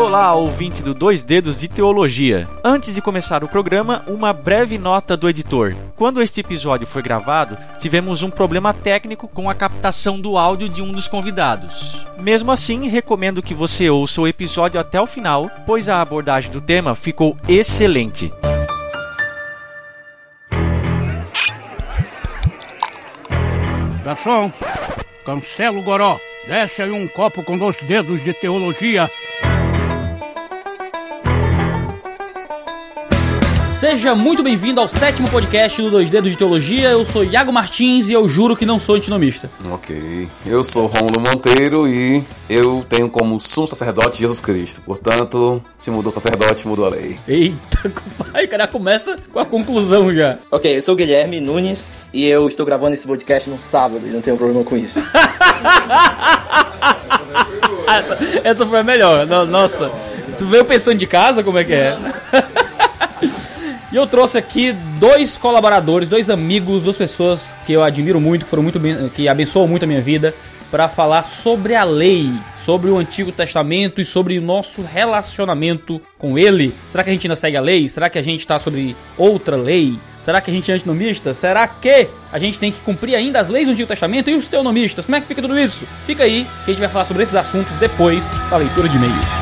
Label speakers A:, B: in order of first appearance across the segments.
A: Olá, ouvinte do Dois Dedos de Teologia. Antes de começar o programa, uma breve nota do editor. Quando este episódio foi gravado, tivemos um problema técnico com a captação do áudio de um dos convidados. Mesmo assim, recomendo que você ouça o episódio até o final, pois a abordagem do tema ficou excelente.
B: Garçom, cancela o goró. Desce aí um copo com dois dedos de teologia.
C: Seja muito bem-vindo ao sétimo podcast do Dois Dedos de Teologia. Eu sou Iago Martins e eu juro que não sou antinomista.
D: Ok. Eu sou Romulo Monteiro e eu tenho como sumo sacerdote Jesus Cristo. Portanto, se mudou o sacerdote, mudou a lei.
C: Eita, pai, o cara começa com a conclusão já.
E: Ok, eu sou o Guilherme Nunes e eu estou gravando esse podcast no sábado e não tenho problema com isso.
C: essa, essa foi a melhor. No- Nossa, tu veio pensando de casa como é que é? E eu trouxe aqui dois colaboradores, dois amigos, duas pessoas que eu admiro muito, que foram muito que abençoam muito a minha vida, para falar sobre a lei, sobre o Antigo Testamento e sobre o nosso relacionamento com ele. Será que a gente ainda segue a lei? Será que a gente está sobre outra lei? Será que a gente é antinomista? Será que a gente tem que cumprir ainda as leis do Antigo Testamento e os teonomistas? Como é que fica tudo isso? Fica aí que a gente vai falar sobre esses assuntos depois da leitura de e-mails.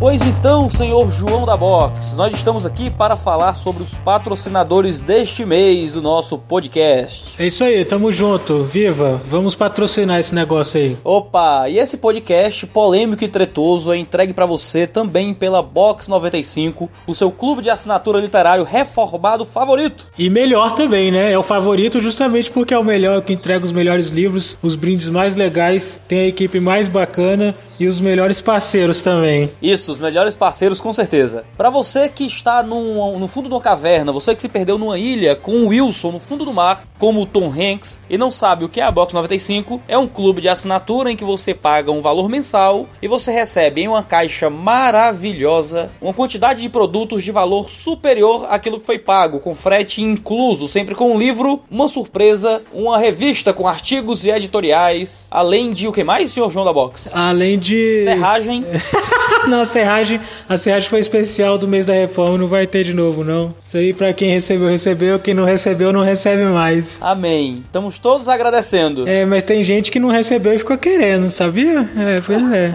C: Pois então, senhor João da Box, nós estamos aqui para falar sobre os patrocinadores deste mês do nosso podcast.
F: É isso aí, tamo junto. Viva! Vamos patrocinar esse negócio aí.
C: Opa, e esse podcast polêmico e tretoso é entregue para você também pela Box 95, o seu clube de assinatura literário reformado favorito.
F: E melhor também, né? É o favorito justamente porque é o melhor, que entrega os melhores livros, os brindes mais legais, tem a equipe mais bacana e os melhores parceiros também.
C: Isso, os melhores parceiros com certeza. Para você que está num- no fundo de uma caverna, você que se perdeu numa ilha com o Wilson no fundo do mar, como o Tom Hanks, e não sabe o que é a Box 95, é um clube de assinatura em que você paga um valor mensal e você recebe em uma caixa maravilhosa uma quantidade de produtos de valor superior àquilo que foi pago, com frete incluso, sempre com um livro, uma surpresa, uma revista com artigos e editoriais, além de o que mais, senhor João da Box?
F: Além de.
C: Serragem.
F: não, a serragem. A serragem foi especial do mês da reforma, não vai ter de novo, não. Isso aí pra quem recebeu, recebeu. Quem não recebeu, não recebe mais.
C: Amém. Estamos todos agradecendo.
F: É, mas tem gente que não recebeu e ficou querendo, sabia? É, pois é.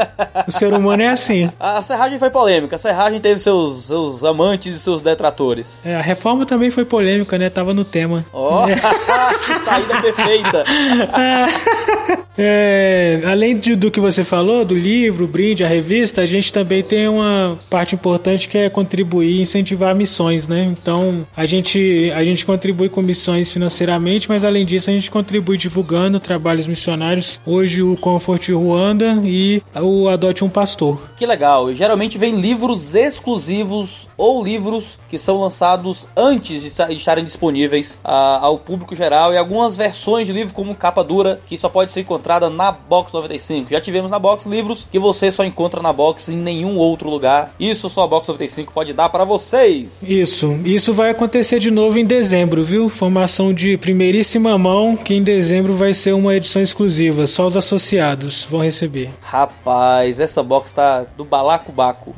F: O ser humano é assim.
C: A serragem foi polêmica. A serragem teve seus, seus amantes e seus detratores.
F: É, a reforma também foi polêmica, né? Tava no tema.
C: Ó, que saída perfeita.
F: É, além de- do que você falou, do livro, brinde, a revista, a gente também tem uma parte importante que é contribuir e incentivar missões, né? Então, a gente, a gente contribui com missões financeiramente, mas além disso, a gente contribui divulgando trabalhos missionários. Hoje, o Comfort Ruanda e o Adote um Pastor.
C: Que legal. E geralmente vem livros exclusivos ou livros que são lançados antes de estarem disponíveis ah, ao público geral e algumas versões de livro como capa dura que só pode ser encontrada na Box 95. Já tivemos na Box livros que você só encontra na Box em nenhum outro lugar. Isso só a Box 95 pode dar para vocês.
F: Isso, isso vai acontecer de novo em dezembro, viu? Formação de primeiríssima mão, que em dezembro vai ser uma edição exclusiva, só os associados vão receber.
C: Rapaz, essa box tá do balacobaco.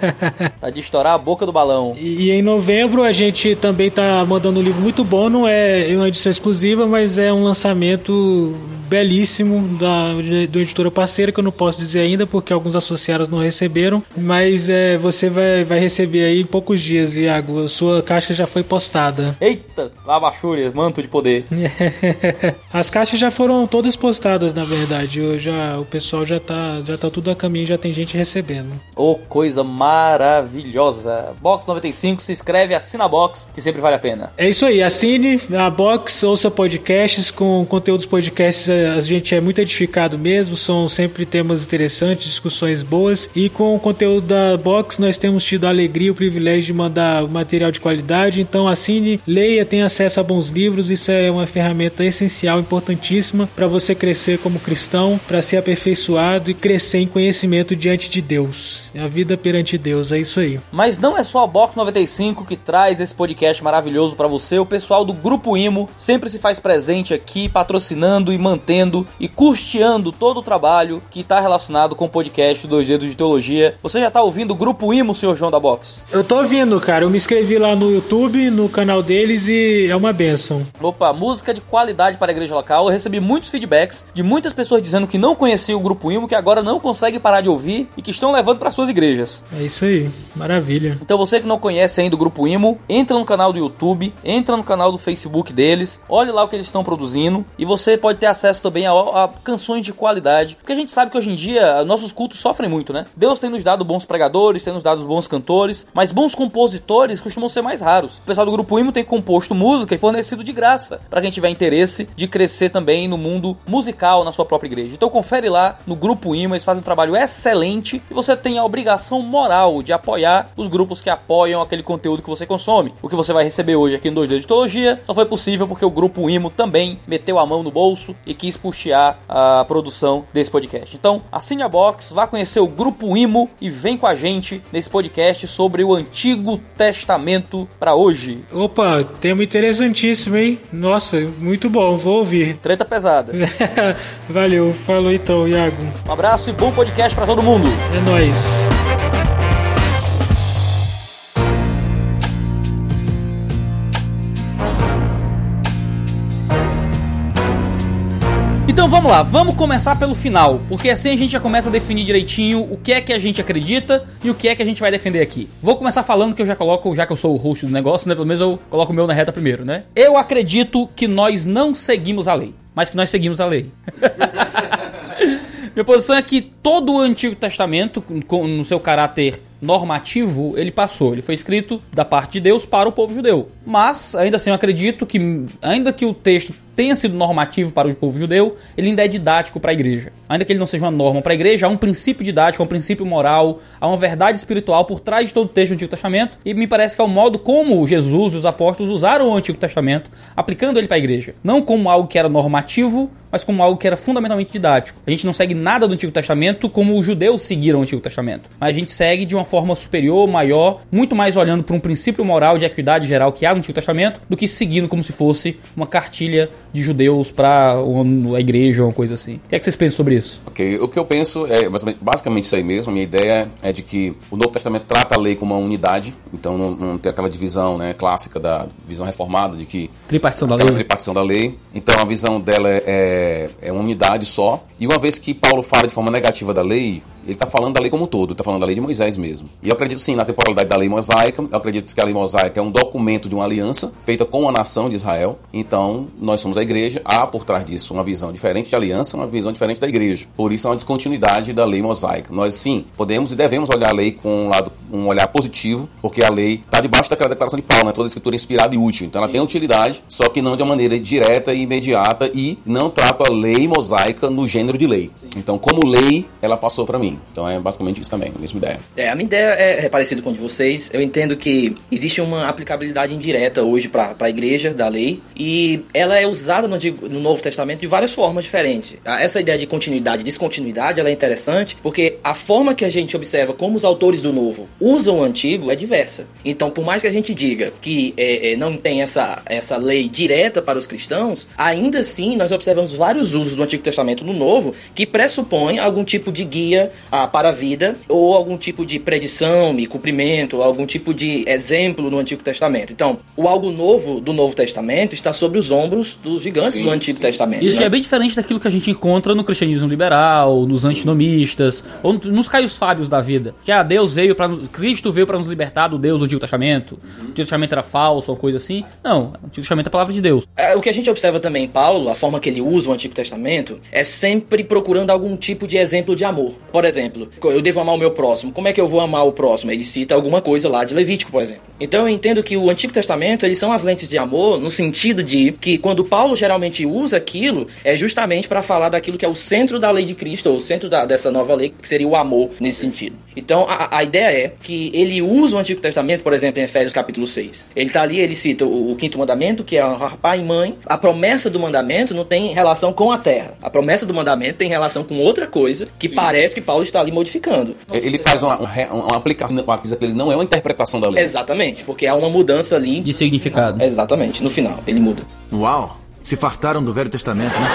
C: tá de estourar a boca do balão.
F: E, e em novembro a gente também tá mandando um livro muito bom, não é uma edição exclusiva, mas é um lançamento belíssimo da do editora parceira que eu não posso dizer ainda porque alguns associados não receberam, mas é, você vai, vai receber aí em poucos dias, Iago. Sua caixa já foi postada.
C: Eita, labachúria, manto de poder.
F: As caixas já foram todas postadas, na verdade. Eu já, o pessoal já tá, já tá tudo a caminho, já tem gente recebendo.
C: Ô, coisa maravilhosa. Box 95, se inscreve, assina a box, que sempre vale a pena.
F: É isso aí, assine a Box, ouça podcasts, com conteúdos podcasts a gente é muito edificado mesmo, são sempre temas interessantes, discussões boas e com o conteúdo da Box nós temos tido a alegria e o privilégio de mandar material de qualidade, então assine, leia, tenha acesso a bons livros, isso é uma ferramenta essencial, importantíssima para você crescer como cristão, para ser aperfeiçoado e crescer em conhecimento diante de Deus. A vida perante Deus, é isso aí.
C: Mas não é só a Box 95 que traz esse podcast maravilhoso para você, o pessoal do Grupo Imo sempre se faz presente aqui, patrocinando e mantendo mantendo e custeando todo o trabalho que está relacionado com o podcast Dois Dedos de Teologia. Você já está ouvindo o Grupo Imo, senhor João da Box?
F: Eu tô ouvindo, cara. Eu me inscrevi lá no YouTube, no canal deles e é uma benção.
C: Opa, música de qualidade para a igreja local. Eu recebi muitos feedbacks de muitas pessoas dizendo que não conheciam o Grupo Imo, que agora não conseguem parar de ouvir e que estão levando para suas igrejas.
F: É isso aí. Maravilha.
C: Então você que não conhece ainda o Grupo Imo, entra no canal do YouTube, entra no canal do Facebook deles, olhe lá o que eles estão produzindo e você pode ter acesso também a, a canções de qualidade. Porque a gente sabe que hoje em dia nossos cultos sofrem muito, né? Deus tem nos dado bons pregadores, tem nos dado bons cantores, mas bons compositores costumam ser mais raros. O pessoal do Grupo Imo tem composto música e fornecido de graça para quem tiver interesse de crescer também no mundo musical na sua própria igreja. Então confere lá no Grupo Imo, eles fazem um trabalho excelente e você tem a obrigação moral de apoiar os grupos que apoiam aquele conteúdo que você consome. O que você vai receber hoje aqui no 2D de Teologia só foi possível porque o Grupo Imo também meteu a mão no bolso e quis puxar a produção desse podcast. Então, assine a box, vá conhecer o Grupo Imo e vem com a gente nesse podcast sobre o Antigo Testamento para hoje.
F: Opa, tema interessantíssimo, hein? Nossa, muito bom, vou ouvir.
C: Treta pesada.
F: Valeu, falou então, Iago.
C: Um abraço e bom podcast para todo mundo.
F: É nóis.
C: Então vamos lá, vamos começar pelo final, porque assim a gente já começa a definir direitinho o que é que a gente acredita e o que é que a gente vai defender aqui. Vou começar falando que eu já coloco, já que eu sou o host do negócio, né? Pelo menos eu coloco o meu na reta primeiro, né? Eu acredito que nós não seguimos a lei, mas que nós seguimos a lei. Minha posição é que todo o Antigo Testamento, no seu caráter normativo, ele passou. Ele foi escrito da parte de Deus para o povo judeu. Mas, ainda assim, eu acredito que, ainda que o texto tenha sido normativo para o povo judeu, ele ainda é didático para a igreja. Ainda que ele não seja uma norma para a igreja, há um princípio didático, há um princípio moral, há uma verdade espiritual por trás de todo o texto do Antigo Testamento, e me parece que é o modo como Jesus e os apóstolos usaram o Antigo Testamento, aplicando ele para a igreja. Não como algo que era normativo, mas como algo que era fundamentalmente didático. A gente não segue nada do Antigo Testamento como os judeus seguiram o Antigo Testamento, mas a gente segue de uma forma superior, maior, muito mais olhando para um princípio moral de equidade geral que há no Antigo Testamento, do que seguindo como se fosse uma cartilha de judeus para a igreja ou uma coisa assim. O que é que vocês pensam sobre isso?
D: Ok, o que eu penso é basicamente- isso aí mesmo. A minha ideia é de que o Novo Testamento trata a lei como uma unidade, então não, não tem aquela divisão né, clássica da visão reformada de que
C: Tripartição da lei?
D: tripartição da lei. Então a visão dela é, é uma unidade só. E uma vez que Paulo fala de forma negativa da lei, ele está falando da lei como um todo, está falando da lei de Moisés mesmo. E eu acredito sim na temporalidade da lei mosaica. Eu acredito que a lei mosaica é um documento de uma aliança feita com a nação de Israel. Então nós somos a igreja. Há por trás disso uma visão diferente de aliança, uma visão diferente da igreja. Por isso é uma descontinuidade da lei mosaica. Nós sim podemos e devemos olhar a lei com um lado um olhar positivo, porque a lei está debaixo daquela declaração de Paulo, né? Toda a escritura é inspirada e útil. Então ela tem utilidade, só que não de uma maneira direta e imediata e não trata a lei mosaica no gênero de lei. Então, como lei, ela passou para mim. Então é basicamente isso também, a mesma ideia.
E: É, a minha ideia é, é parecida com a de vocês. Eu entendo que existe uma aplicabilidade indireta hoje para a igreja da lei e ela é usada no, no Novo Testamento de várias formas diferentes. Ah, Essa ideia de continuidade e descontinuidade ela é interessante porque a forma que a gente observa como os autores do Novo usam o Antigo é diversa. Então, por mais que a gente diga que é, é, não tem essa, essa lei direta para os cristãos, ainda assim nós observamos vários usos do Antigo Testamento no Novo que pressupõem algum tipo de guia ah, para a vida ou algum tipo de predição e cumprimento, algum tipo de exemplo no Antigo Testamento. Então, o algo novo do Novo Testamento está sobre os ombros dos gigantes do Antigo Testamento.
C: Isso
E: né?
C: é bem diferente daquilo que a gente encontra no cristianismo liberal, nos antinomistas, ou nos caios fábios da vida. Que ah, Deus veio para Cristo veio para nos libertar do Deus do Antigo Testamento. O Antigo Testamento era falso, ou coisa assim. Não, o Antigo Testamento é a palavra de Deus.
E: É, o que a gente observa também em Paulo, a forma que ele usa o Antigo Testamento, é sempre procurando algum tipo de exemplo de amor. Por exemplo, eu devo amar o meu próximo. Como é que eu vou amar o próximo? Ele cita alguma coisa lá de Levítico, por exemplo. Então eu entendo que o Antigo Testamento, eles são as lentes de amor no sentido de que quando Paulo geralmente usa aquilo, é justamente para falar daquilo que é o centro da lei de Cristo, ou o centro da- dessa nova lei, que seria o amor nesse sentido. Então a, a ideia é que ele usa o Antigo Testamento, por exemplo, em Efésios capítulo 6. Ele tá ali, ele cita o, o quinto mandamento, que é honrar pai e mãe. A promessa do mandamento não tem relação com a terra. A promessa do mandamento tem relação com outra coisa que parece que Paulo está ali modificando.
D: Ele faz uma, uma, uma aplicação, uma coisa que ele não é uma interpretação da lei.
E: Exatamente, porque há uma mudança ali.
C: De significado.
E: Exatamente, no final, ele muda.
G: Uau! Se fartaram do Velho Testamento, né?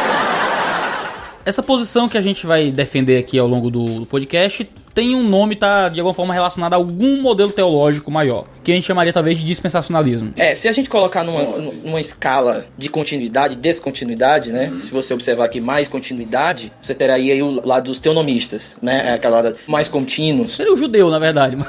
C: Essa posição que a gente vai defender aqui ao longo do podcast tem um nome, tá de alguma forma relacionado a algum modelo teológico maior, que a gente chamaria talvez de dispensacionalismo.
E: É, se a gente colocar numa, numa escala de continuidade, descontinuidade, né? Se você observar aqui mais continuidade, você terá aí o lado dos teonomistas, né? Aquela lado mais contínuos.
C: Seria o judeu, na verdade.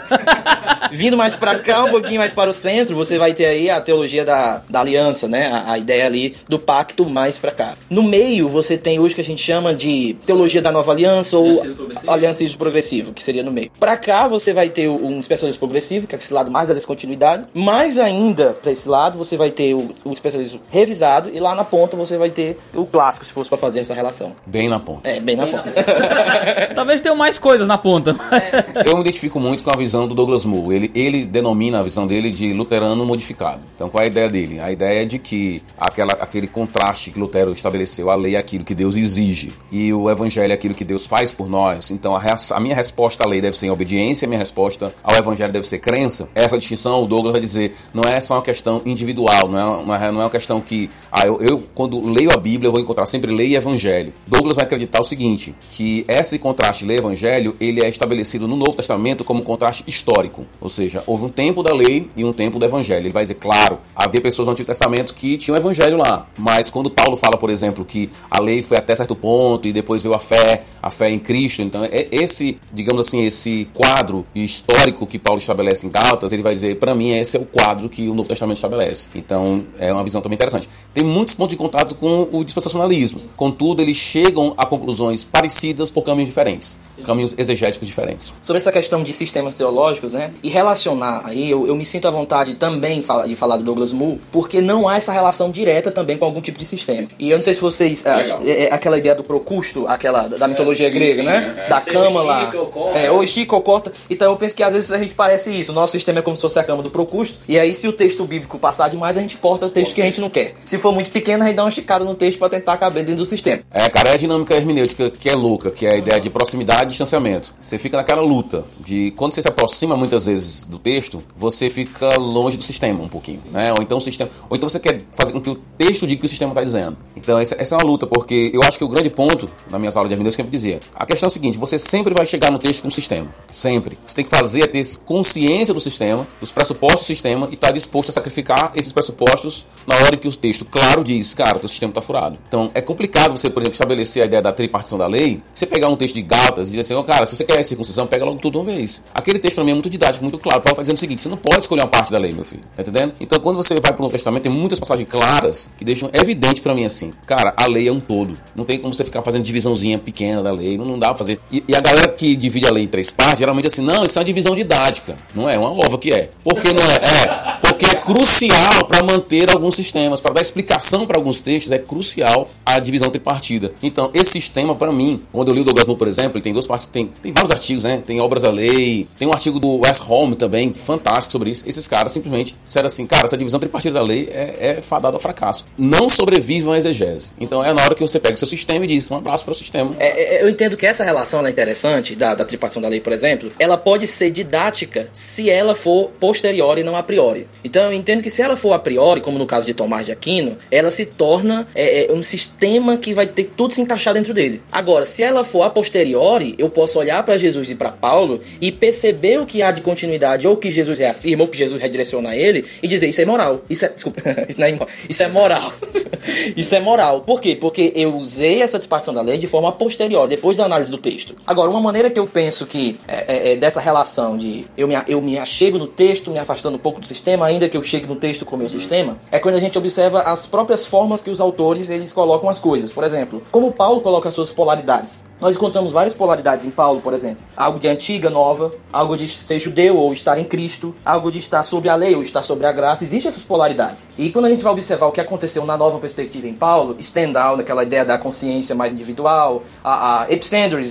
E: Vindo mais para cá, um pouquinho mais para o centro, você vai ter aí a teologia da, da aliança, né? A, a ideia ali do pacto mais para cá. No meio, você tem hoje que a gente chama de teologia da nova aliança ou aliança progressivo que seria no meio. Para cá você vai ter um especialismo progressivo, que é esse lado mais da descontinuidade. Mais ainda para esse lado você vai ter o, o especialismo revisado e lá na ponta você vai ter o clássico, se fosse para fazer essa relação.
D: Bem na ponta.
E: É, bem na ponta.
C: Talvez tenha mais coisas na ponta.
D: Eu me identifico muito com a visão do Douglas Moo. Ele, ele denomina a visão dele de luterano modificado. Então qual é a ideia dele? A ideia é de que aquela, aquele contraste que Lutero estabeleceu, a lei é aquilo que Deus exige e o evangelho é aquilo que Deus faz por nós. Então a, a minha resposta resposta à lei deve ser obediência, minha resposta ao evangelho deve ser crença. Essa distinção, o Douglas vai dizer, não é só uma questão individual, não é uma, não é uma questão que, ah, eu, eu, quando leio a Bíblia, eu vou encontrar sempre lei e evangelho. Douglas vai acreditar o seguinte, que esse contraste lei e evangelho, ele é estabelecido no Novo Testamento como um contraste histórico. Ou seja, houve um tempo da lei e um tempo do evangelho. Ele vai dizer, claro, havia pessoas no Antigo Testamento que tinham evangelho lá, mas quando Paulo fala, por exemplo, que a lei foi até certo ponto e depois veio a fé, a fé em Cristo, então é esse, digamos digamos assim, esse quadro histórico que Paulo estabelece em Gálatas, ele vai dizer, para mim, esse é o quadro que o Novo Testamento estabelece. Então, é uma visão também interessante. Tem muitos pontos de contato com o dispensacionalismo. Contudo, eles chegam a conclusões parecidas por caminhos diferentes, caminhos exegéticos diferentes.
E: Sobre essa questão de sistemas teológicos, né, e relacionar aí, eu, eu me sinto à vontade também de falar do Douglas Moo, porque não há essa relação direta também com algum tipo de sistema. E eu não sei se vocês, é, é, aquela ideia do procusto, aquela da mitologia é, sim, grega, sim, né, é. da cama lá, é, ou estica ou corta. Então eu penso que às vezes a gente parece isso. O nosso sistema é como se fosse a cama do Procusto. E aí, se o texto bíblico passar demais, a gente corta o texto que a gente não quer. Se for muito pequeno, a gente dá uma esticada no texto para tentar caber dentro do sistema.
D: É, cara, é a dinâmica hermenêutica que é louca, que é a ideia de proximidade e distanciamento. Você fica naquela luta de quando você se aproxima muitas vezes do texto, você fica longe do sistema um pouquinho, né? Ou então o sistema, ou então você quer fazer com que o texto diga o que o sistema está dizendo. Então essa, é uma luta, porque eu acho que o grande ponto na minhas aulas de hermenêutica eu dizia, a questão é a seguinte, você sempre vai chegar no texto com o sistema. Sempre. Você tem que fazer é ter consciência do sistema, dos pressupostos do sistema e estar tá disposto a sacrificar esses pressupostos na hora que o texto, claro, diz, cara, teu sistema está furado. Então, é complicado você, por exemplo, estabelecer a ideia da tripartição da lei. Você pegar um texto de Gálatas e dizer assim, oh, cara, se você quer circuncisão, pega logo tudo uma vez. Aquele texto para mim é muito didático, muito claro. Paulo está dizendo o seguinte, você não pode escolher uma parte da lei, meu filho. Tá entendendo? Então, quando você vai para o Novo Testamento, tem muitas passagens claras que deixam evidente para mim assim, cara, a lei é um todo. Não tem como você ficar fazendo divisãozinha pequena da lei, não, não dá pra fazer. E, e a galera que divide a lei em três partes, geralmente assim, não, isso é uma divisão didática. Não é, uma ova que é. Por que não é? É crucial para manter alguns sistemas, para dar explicação para alguns textos, é crucial a divisão tripartida. Então, esse sistema, para mim, quando eu li o Douglas Moore, por exemplo, ele tem duas partes, tem, tem vários artigos, né? Tem Obras da Lei, tem um artigo do West Home também, fantástico sobre isso. Esses caras simplesmente disseram assim, cara, essa divisão tripartida da lei é, é fadada ao fracasso. Não sobrevive uma exegese. Então, é na hora que você pega o seu sistema e diz, um abraço para o sistema.
E: É, é, eu entendo que essa relação é interessante, da, da tripartição da lei, por exemplo, ela pode ser didática se ela for posterior e não a priori. Então, entendo que se ela for a priori, como no caso de Tomás de Aquino, ela se torna é, é um sistema que vai ter tudo se encaixar dentro dele. Agora, se ela for a posteriori, eu posso olhar para Jesus e para Paulo e perceber o que há de continuidade, ou que Jesus reafirma, ou que Jesus redireciona a ele, e dizer isso é moral. Isso é. Desculpa, isso não é moral. Isso é moral. isso é moral. Por quê? Porque eu usei essa dispartição da lei de forma posterior, depois da análise do texto. Agora, uma maneira que eu penso que é, é, é dessa relação de eu me, eu me achego no texto, me afastando um pouco do sistema, ainda que eu chegue no texto com o meu sistema, é quando a gente observa as próprias formas que os autores eles colocam as coisas. Por exemplo, como Paulo coloca as suas polaridades. Nós encontramos várias polaridades em Paulo, por exemplo. Algo de antiga, nova, algo de ser judeu ou estar em Cristo, algo de estar sob a lei ou estar sobre a graça. Existem essas polaridades. E quando a gente vai observar o que aconteceu na nova perspectiva em Paulo, stand-out, aquela ideia da consciência mais individual, a, a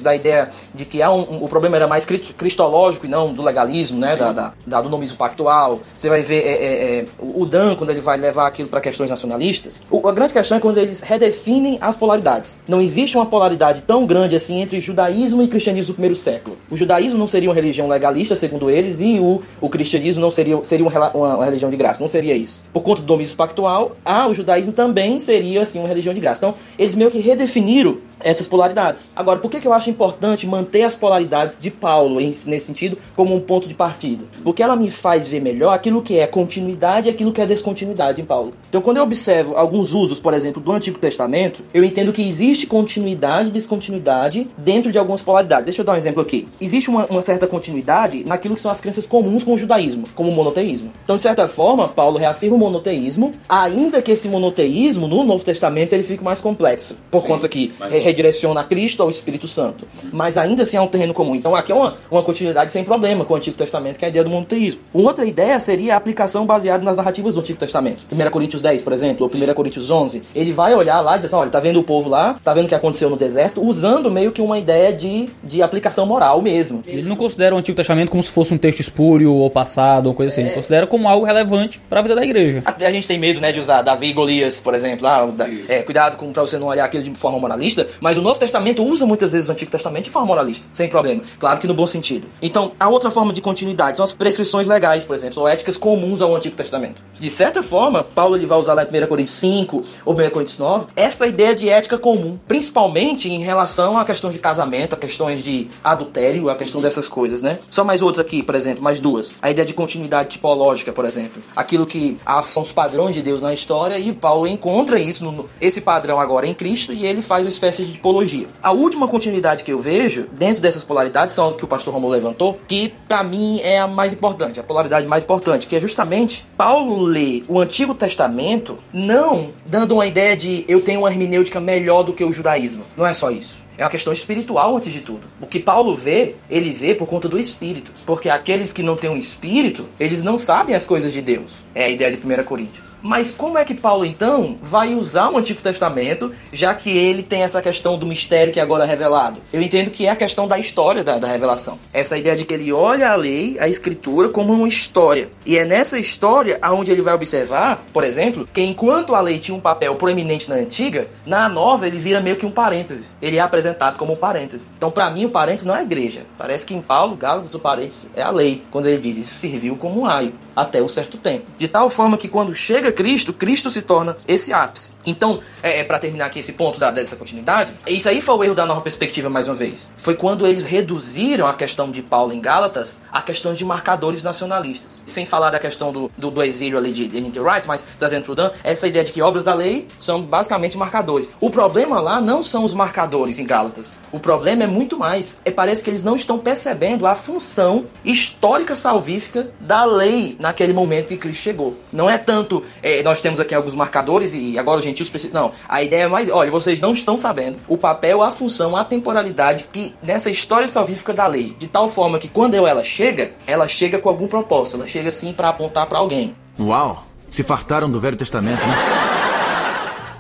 E: da ideia de que um, um, o problema era mais cristológico e não do legalismo, né, da, da, da do nomismo pactual. Você vai ver é, é, é, o Dan, quando ele vai levar aquilo para questões nacionalistas. O, a grande questão é quando eles redefinem as polaridades. Não existe uma polaridade tão grande assim entre judaísmo e cristianismo do primeiro século. O judaísmo não seria uma religião legalista, segundo eles, e o, o cristianismo não seria, seria uma, uma, uma religião de graça. Não seria isso. Por conta do domínio pactual, ah, o judaísmo também seria assim uma religião de graça. Então, eles meio que redefiniram essas polaridades. Agora, por que, que eu acho importante manter as polaridades de Paulo nesse sentido como um ponto de partida? Porque ela me faz ver melhor aquilo que é continuidade e aquilo que é descontinuidade em Paulo. Então, quando eu observo alguns usos, por exemplo, do Antigo Testamento, eu entendo que existe continuidade e descontinuidade dentro de algumas polaridades. Deixa eu dar um exemplo aqui. Existe uma, uma certa continuidade naquilo que são as crenças comuns com o judaísmo, como o monoteísmo. Então, de certa forma, Paulo reafirma o monoteísmo, ainda que esse monoteísmo no Novo Testamento ele fique mais complexo, por Sim, conta que mas... redireciona a Cristo ao Espírito Santo. Mas ainda assim é um terreno comum. Então, aqui é uma, uma continuidade sem problema com o Antigo Testamento, que é a ideia do monoteísmo. Outra ideia seria a aplicação baseada nas narrativas do Antigo Testamento. 1 Coríntios 10, por exemplo, ou 1 Coríntios 11. Ele vai olhar lá e dizer assim, olha, tá vendo o povo lá, tá vendo o que aconteceu no deserto, usando meio que uma ideia de, de aplicação moral mesmo.
C: Ele não considera o Antigo Testamento como se fosse um texto espúrio ou passado ou coisa assim. É. Ele considera como algo relevante para a vida da igreja.
E: Até a gente tem medo, né, de usar Davi e Golias, por exemplo. Ah, é, cuidado com para você não olhar aquilo de forma moralista, mas o Novo Testamento usa muitas vezes o Antigo Testamento de forma moralista, sem problema. Claro que no bom sentido. Então, a outra forma de continuidade são as prescrições legais, por exemplo, ou éticas comuns ao Antigo Testamento. De certa forma, Paulo ele vai usar lá em 1 Coríntios 5 ou 1 Coríntios 9 essa ideia de ética comum, principalmente em relação a questões de casamento, a questões de adultério, a questão dessas coisas, né? Só mais outra aqui, por exemplo, mais duas. A ideia de continuidade tipológica, por exemplo. Aquilo que são os padrões de Deus na história e Paulo encontra isso, no, esse padrão agora em Cristo e ele faz uma espécie de tipologia. A última continuidade que eu vejo dentro dessas polaridades são as que o pastor Romulo levantou, que para mim é a mais importante, a polaridade mais importante, que é justamente Paulo lê o Antigo Testamento não dando uma ideia de eu tenho uma hermenêutica melhor do que o judaísmo. Não é só isso. É uma questão espiritual antes de tudo. O que Paulo vê, ele vê por conta do espírito. Porque aqueles que não têm um espírito, eles não sabem as coisas de Deus. É a ideia de 1 Coríntios. Mas como é que Paulo então vai usar o Antigo Testamento, já que ele tem essa questão do mistério que é agora é revelado? Eu entendo que é a questão da história da, da revelação. Essa ideia de que ele olha a lei, a escritura, como uma história. E é nessa história aonde ele vai observar, por exemplo, que enquanto a lei tinha um papel proeminente na antiga, na nova ele vira meio que um parênteses. Ele é apresentado como parênteses. Então, para mim, o parênteses não é igreja. Parece que em Paulo, Gálatas, o parênteses é a lei. Quando ele diz isso serviu como um raio até um certo tempo. De tal forma que quando chega Cristo, Cristo se torna esse ápice. Então, é, é para terminar aqui esse ponto da, dessa continuidade, isso aí foi o erro da nova perspectiva mais uma vez. Foi quando eles reduziram a questão de Paulo em Gálatas a questões de marcadores nacionalistas. Sem falar da questão do, do, do exílio ali de, de Wright, mas trazendo para o Dan, essa ideia de que obras da lei são basicamente marcadores. O problema lá não são os marcadores em Gálatas. O problema é muito mais. É, parece que eles não estão percebendo a função histórica salvífica da lei naquele momento que Cristo chegou. Não é tanto, é, nós temos aqui alguns marcadores e agora os gentios precisam. Não, a ideia é mais, olha, vocês não estão sabendo o papel, a função, a temporalidade que nessa história salvífica da lei, de tal forma que quando ela chega, ela chega com algum propósito, ela chega assim para apontar para alguém.
G: Uau! Se fartaram do Velho Testamento, né?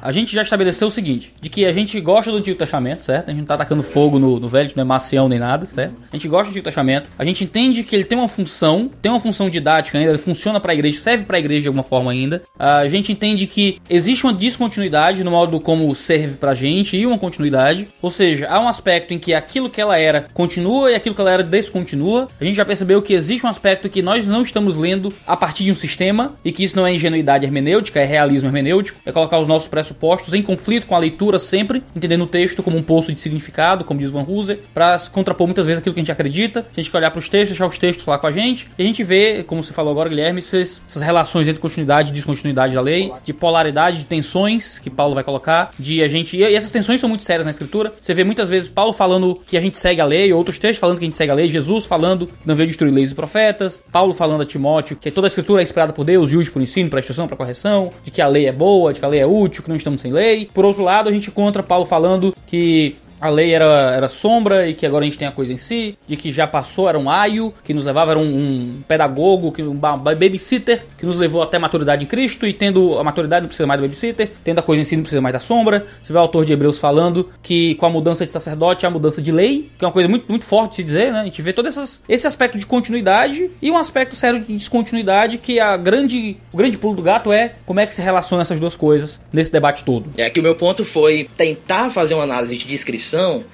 C: A gente já estabeleceu o seguinte: de que a gente gosta do Antigo Testamento, certo? A gente não tá atacando fogo no, no velho, não é macião nem nada, certo? A gente gosta do Antigo Testamento, a gente entende que ele tem uma função, tem uma função didática ainda, ele funciona para a igreja, serve para a igreja de alguma forma ainda. A gente entende que existe uma descontinuidade no modo como serve pra gente e uma continuidade, ou seja, há um aspecto em que aquilo que ela era continua e aquilo que ela era descontinua. A gente já percebeu que existe um aspecto que nós não estamos lendo a partir de um sistema e que isso não é ingenuidade hermenêutica, é realismo hermenêutico, é colocar os nossos pressupostos pressupostos em conflito com a leitura sempre, entendendo o texto como um poço de significado, como diz Van Hooser, para contrapor muitas vezes aquilo que a gente acredita. A gente quer olhar para os textos, deixar os textos lá com a gente, e a gente vê, como você falou agora, Guilherme, essas, essas relações entre continuidade e descontinuidade da lei, de polaridade, de tensões que Paulo vai colocar, de a gente. E essas tensões são muito sérias na escritura. Você vê muitas vezes Paulo falando que a gente segue a lei, outros textos falando que a gente segue a lei, Jesus falando que não veio destruir leis e profetas, Paulo falando a Timóteo que toda a escritura é inspirada por Deus, jude por ensino, para instrução, para correção, de que a lei é boa, de que a lei é útil, que não estamos sem lei. Por outro lado, a gente encontra Paulo falando que a lei era, era sombra e que agora a gente tem a coisa em si, de que já passou, era um aio, que nos levava, era um, um pedagogo, que, um babysitter, que nos levou até a maturidade em Cristo, e tendo a maturidade não precisa mais do babysitter, tendo a coisa em si não precisa mais da sombra. Você vê o autor de Hebreus falando que com a mudança de sacerdote, a mudança de lei, que é uma coisa muito, muito forte de se dizer, né? A gente vê todo essas, esse aspecto de continuidade e um aspecto sério de descontinuidade, que a grande, o grande pulo do gato é como é que se relaciona essas duas coisas nesse debate todo.
E: É que o meu ponto foi tentar fazer uma análise de descrição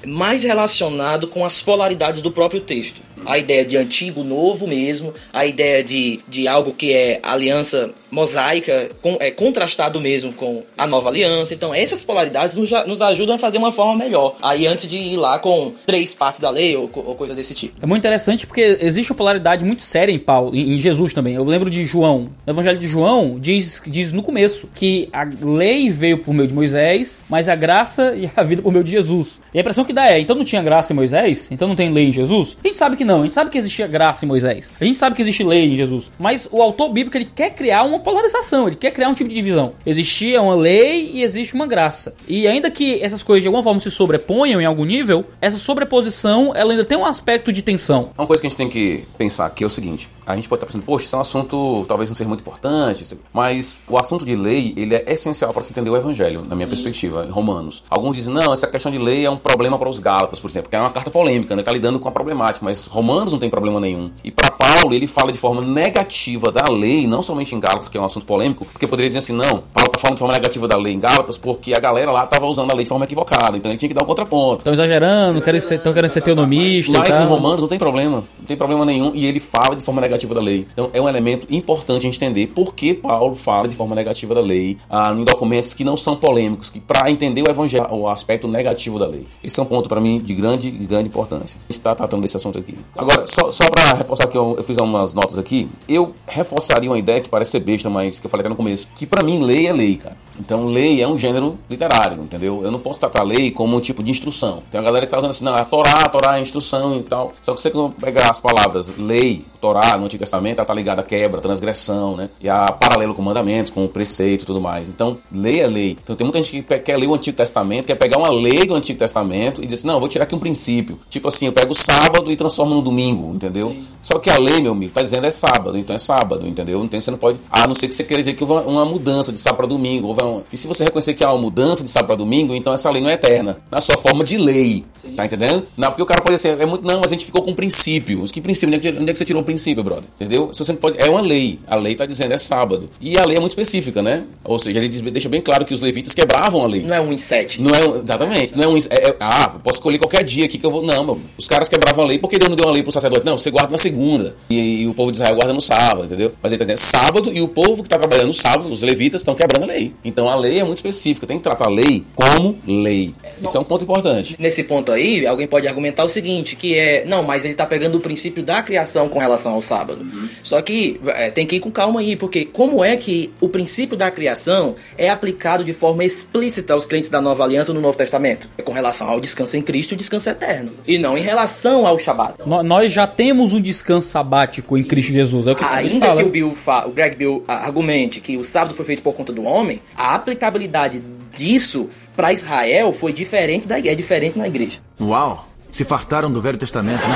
E: mais relacionado com as polaridades do próprio texto. A ideia de antigo, novo mesmo, a ideia de, de algo que é aliança mosaica, com, é, contrastado mesmo com a nova aliança. Então, essas polaridades nos, nos ajudam a fazer uma forma melhor. Aí, antes de ir lá com três partes da lei ou, ou coisa desse tipo.
C: É muito interessante porque existe uma polaridade muito séria em Paulo, em, em Jesus também. Eu lembro de João. No Evangelho de João diz, diz no começo que a lei veio por meio de Moisés, mas a graça e a vida por meio de Jesus. E a impressão que dá é, então não tinha graça em Moisés? Então não tem lei em Jesus? A gente sabe que não, a gente sabe que existia graça em Moisés. A gente sabe que existe lei em Jesus. Mas o autor bíblico, ele quer criar uma polarização, ele quer criar um tipo de divisão. Existia uma lei e existe uma graça. E ainda que essas coisas de alguma forma se sobreponham em algum nível, essa sobreposição, ela ainda tem um aspecto de tensão.
D: Uma coisa que a gente tem que pensar aqui é o seguinte, a gente pode estar pensando, poxa, isso é um assunto talvez não seja muito importante, mas o assunto de lei, ele é essencial para se entender o evangelho, na minha perspectiva, em Romanos. Alguns dizem, não, essa questão de lei é um problema para os Gálatas, por exemplo, que é uma carta polêmica, né? Tá lidando com a problemática, mas Romanos não tem problema nenhum. E para Paulo, ele fala de forma negativa da lei, não somente em Gálatas, que é um assunto polêmico, porque poderia dizer assim, não, Paulo tá falando de forma negativa da lei em Gálatas porque a galera lá tava usando a lei de forma equivocada, então ele tinha que dar um contraponto.
C: Estão exagerando, querem ser, estão querendo ser teonomista
D: Mas em. Romanos não tem problema, não tem problema nenhum, e ele fala de forma negativa da lei. Então é um elemento importante a gente entender por que Paulo fala de forma negativa da lei ah, em documentos que não são polêmicos, que para entender o evangelho, o aspecto negativo da lei. Esse é um ponto para mim de grande, de grande importância. A gente está tratando desse assunto aqui. Agora, só, só para reforçar que eu, eu fiz umas notas aqui, eu reforçaria uma ideia que parece ser besta, mas que eu falei até no começo, que para mim lei é lei, cara. Então lei é um gênero literário, entendeu? Eu não posso tratar lei como um tipo de instrução. Tem uma galera que tá usando assim, não, a Torá, a Torá é instrução e tal. Só que você quando pegar as palavras lei, Torá no Antigo Testamento, ela tá ligada à quebra, transgressão, né? E a paralelo com mandamentos, com o preceito e tudo mais. Então, lei é lei. Então tem muita gente que quer ler o Antigo Testamento, quer pegar uma lei do Antigo Testamento e dizer assim, não, eu vou tirar aqui um princípio. Tipo assim, eu pego o sábado e transformo no domingo, entendeu? Só que a lei, meu amigo, tá dizendo é sábado, então é sábado, entendeu? Então você não pode. A não ser que você queira dizer que houve uma, mudança de sábado para domingo. Uma- E se você reconhecer que há uma mudança de sábado para domingo, então essa lei não é eterna. Na sua forma de lei. Tá entendendo? Não, porque o cara pode dizer, é muito. Não, mas a gente ficou com princípios. Que princípio? Onde é que- onde é que você tirou o princípio, brother? Entendeu? Você pode. É uma lei. A lei tá dizendo é sábado. E a lei é muito específica, né? Ou seja, ele deixa bem claro que os levitas quebravam a lei.
E: Não é um em sete.
D: Não é exatamente. Não é um. é- é- ah, posso escolher qualquer dia aqui que eu vou. Não, meu. Os caras quebravam a lei porque Deus não deu uma lei pro sacerdote. Não, você guarda na segunda. E, e o povo de Israel guarda no sábado, entendeu? Mas ele tá dizendo é sábado e o povo que tá trabalhando no sábado, os levitas, estão quebrando a lei. Então a lei é muito específica. Tem que tratar a lei como lei. Isso é um ponto importante.
E: Nesse ponto aí, alguém pode argumentar o seguinte, que é, não, mas ele tá pegando o princípio da criação com relação ao sábado. Só que é, tem que ir com calma aí, porque como é que o princípio da criação é aplicado de forma explícita aos crentes da Nova Aliança no Novo Testamento? É com relação ao descanso em Cristo e o descanso eterno. E não em relação ao Shabat.
C: No- Nós já temos um descanso sabático em Cristo Jesus. É o que
E: Ainda que o, Bill fa- o Greg Bill argumente que o sábado foi feito por conta do homem, a aplicabilidade disso para Israel foi diferente da é diferente na igreja.
G: Uau! Se fartaram do Velho Testamento, né?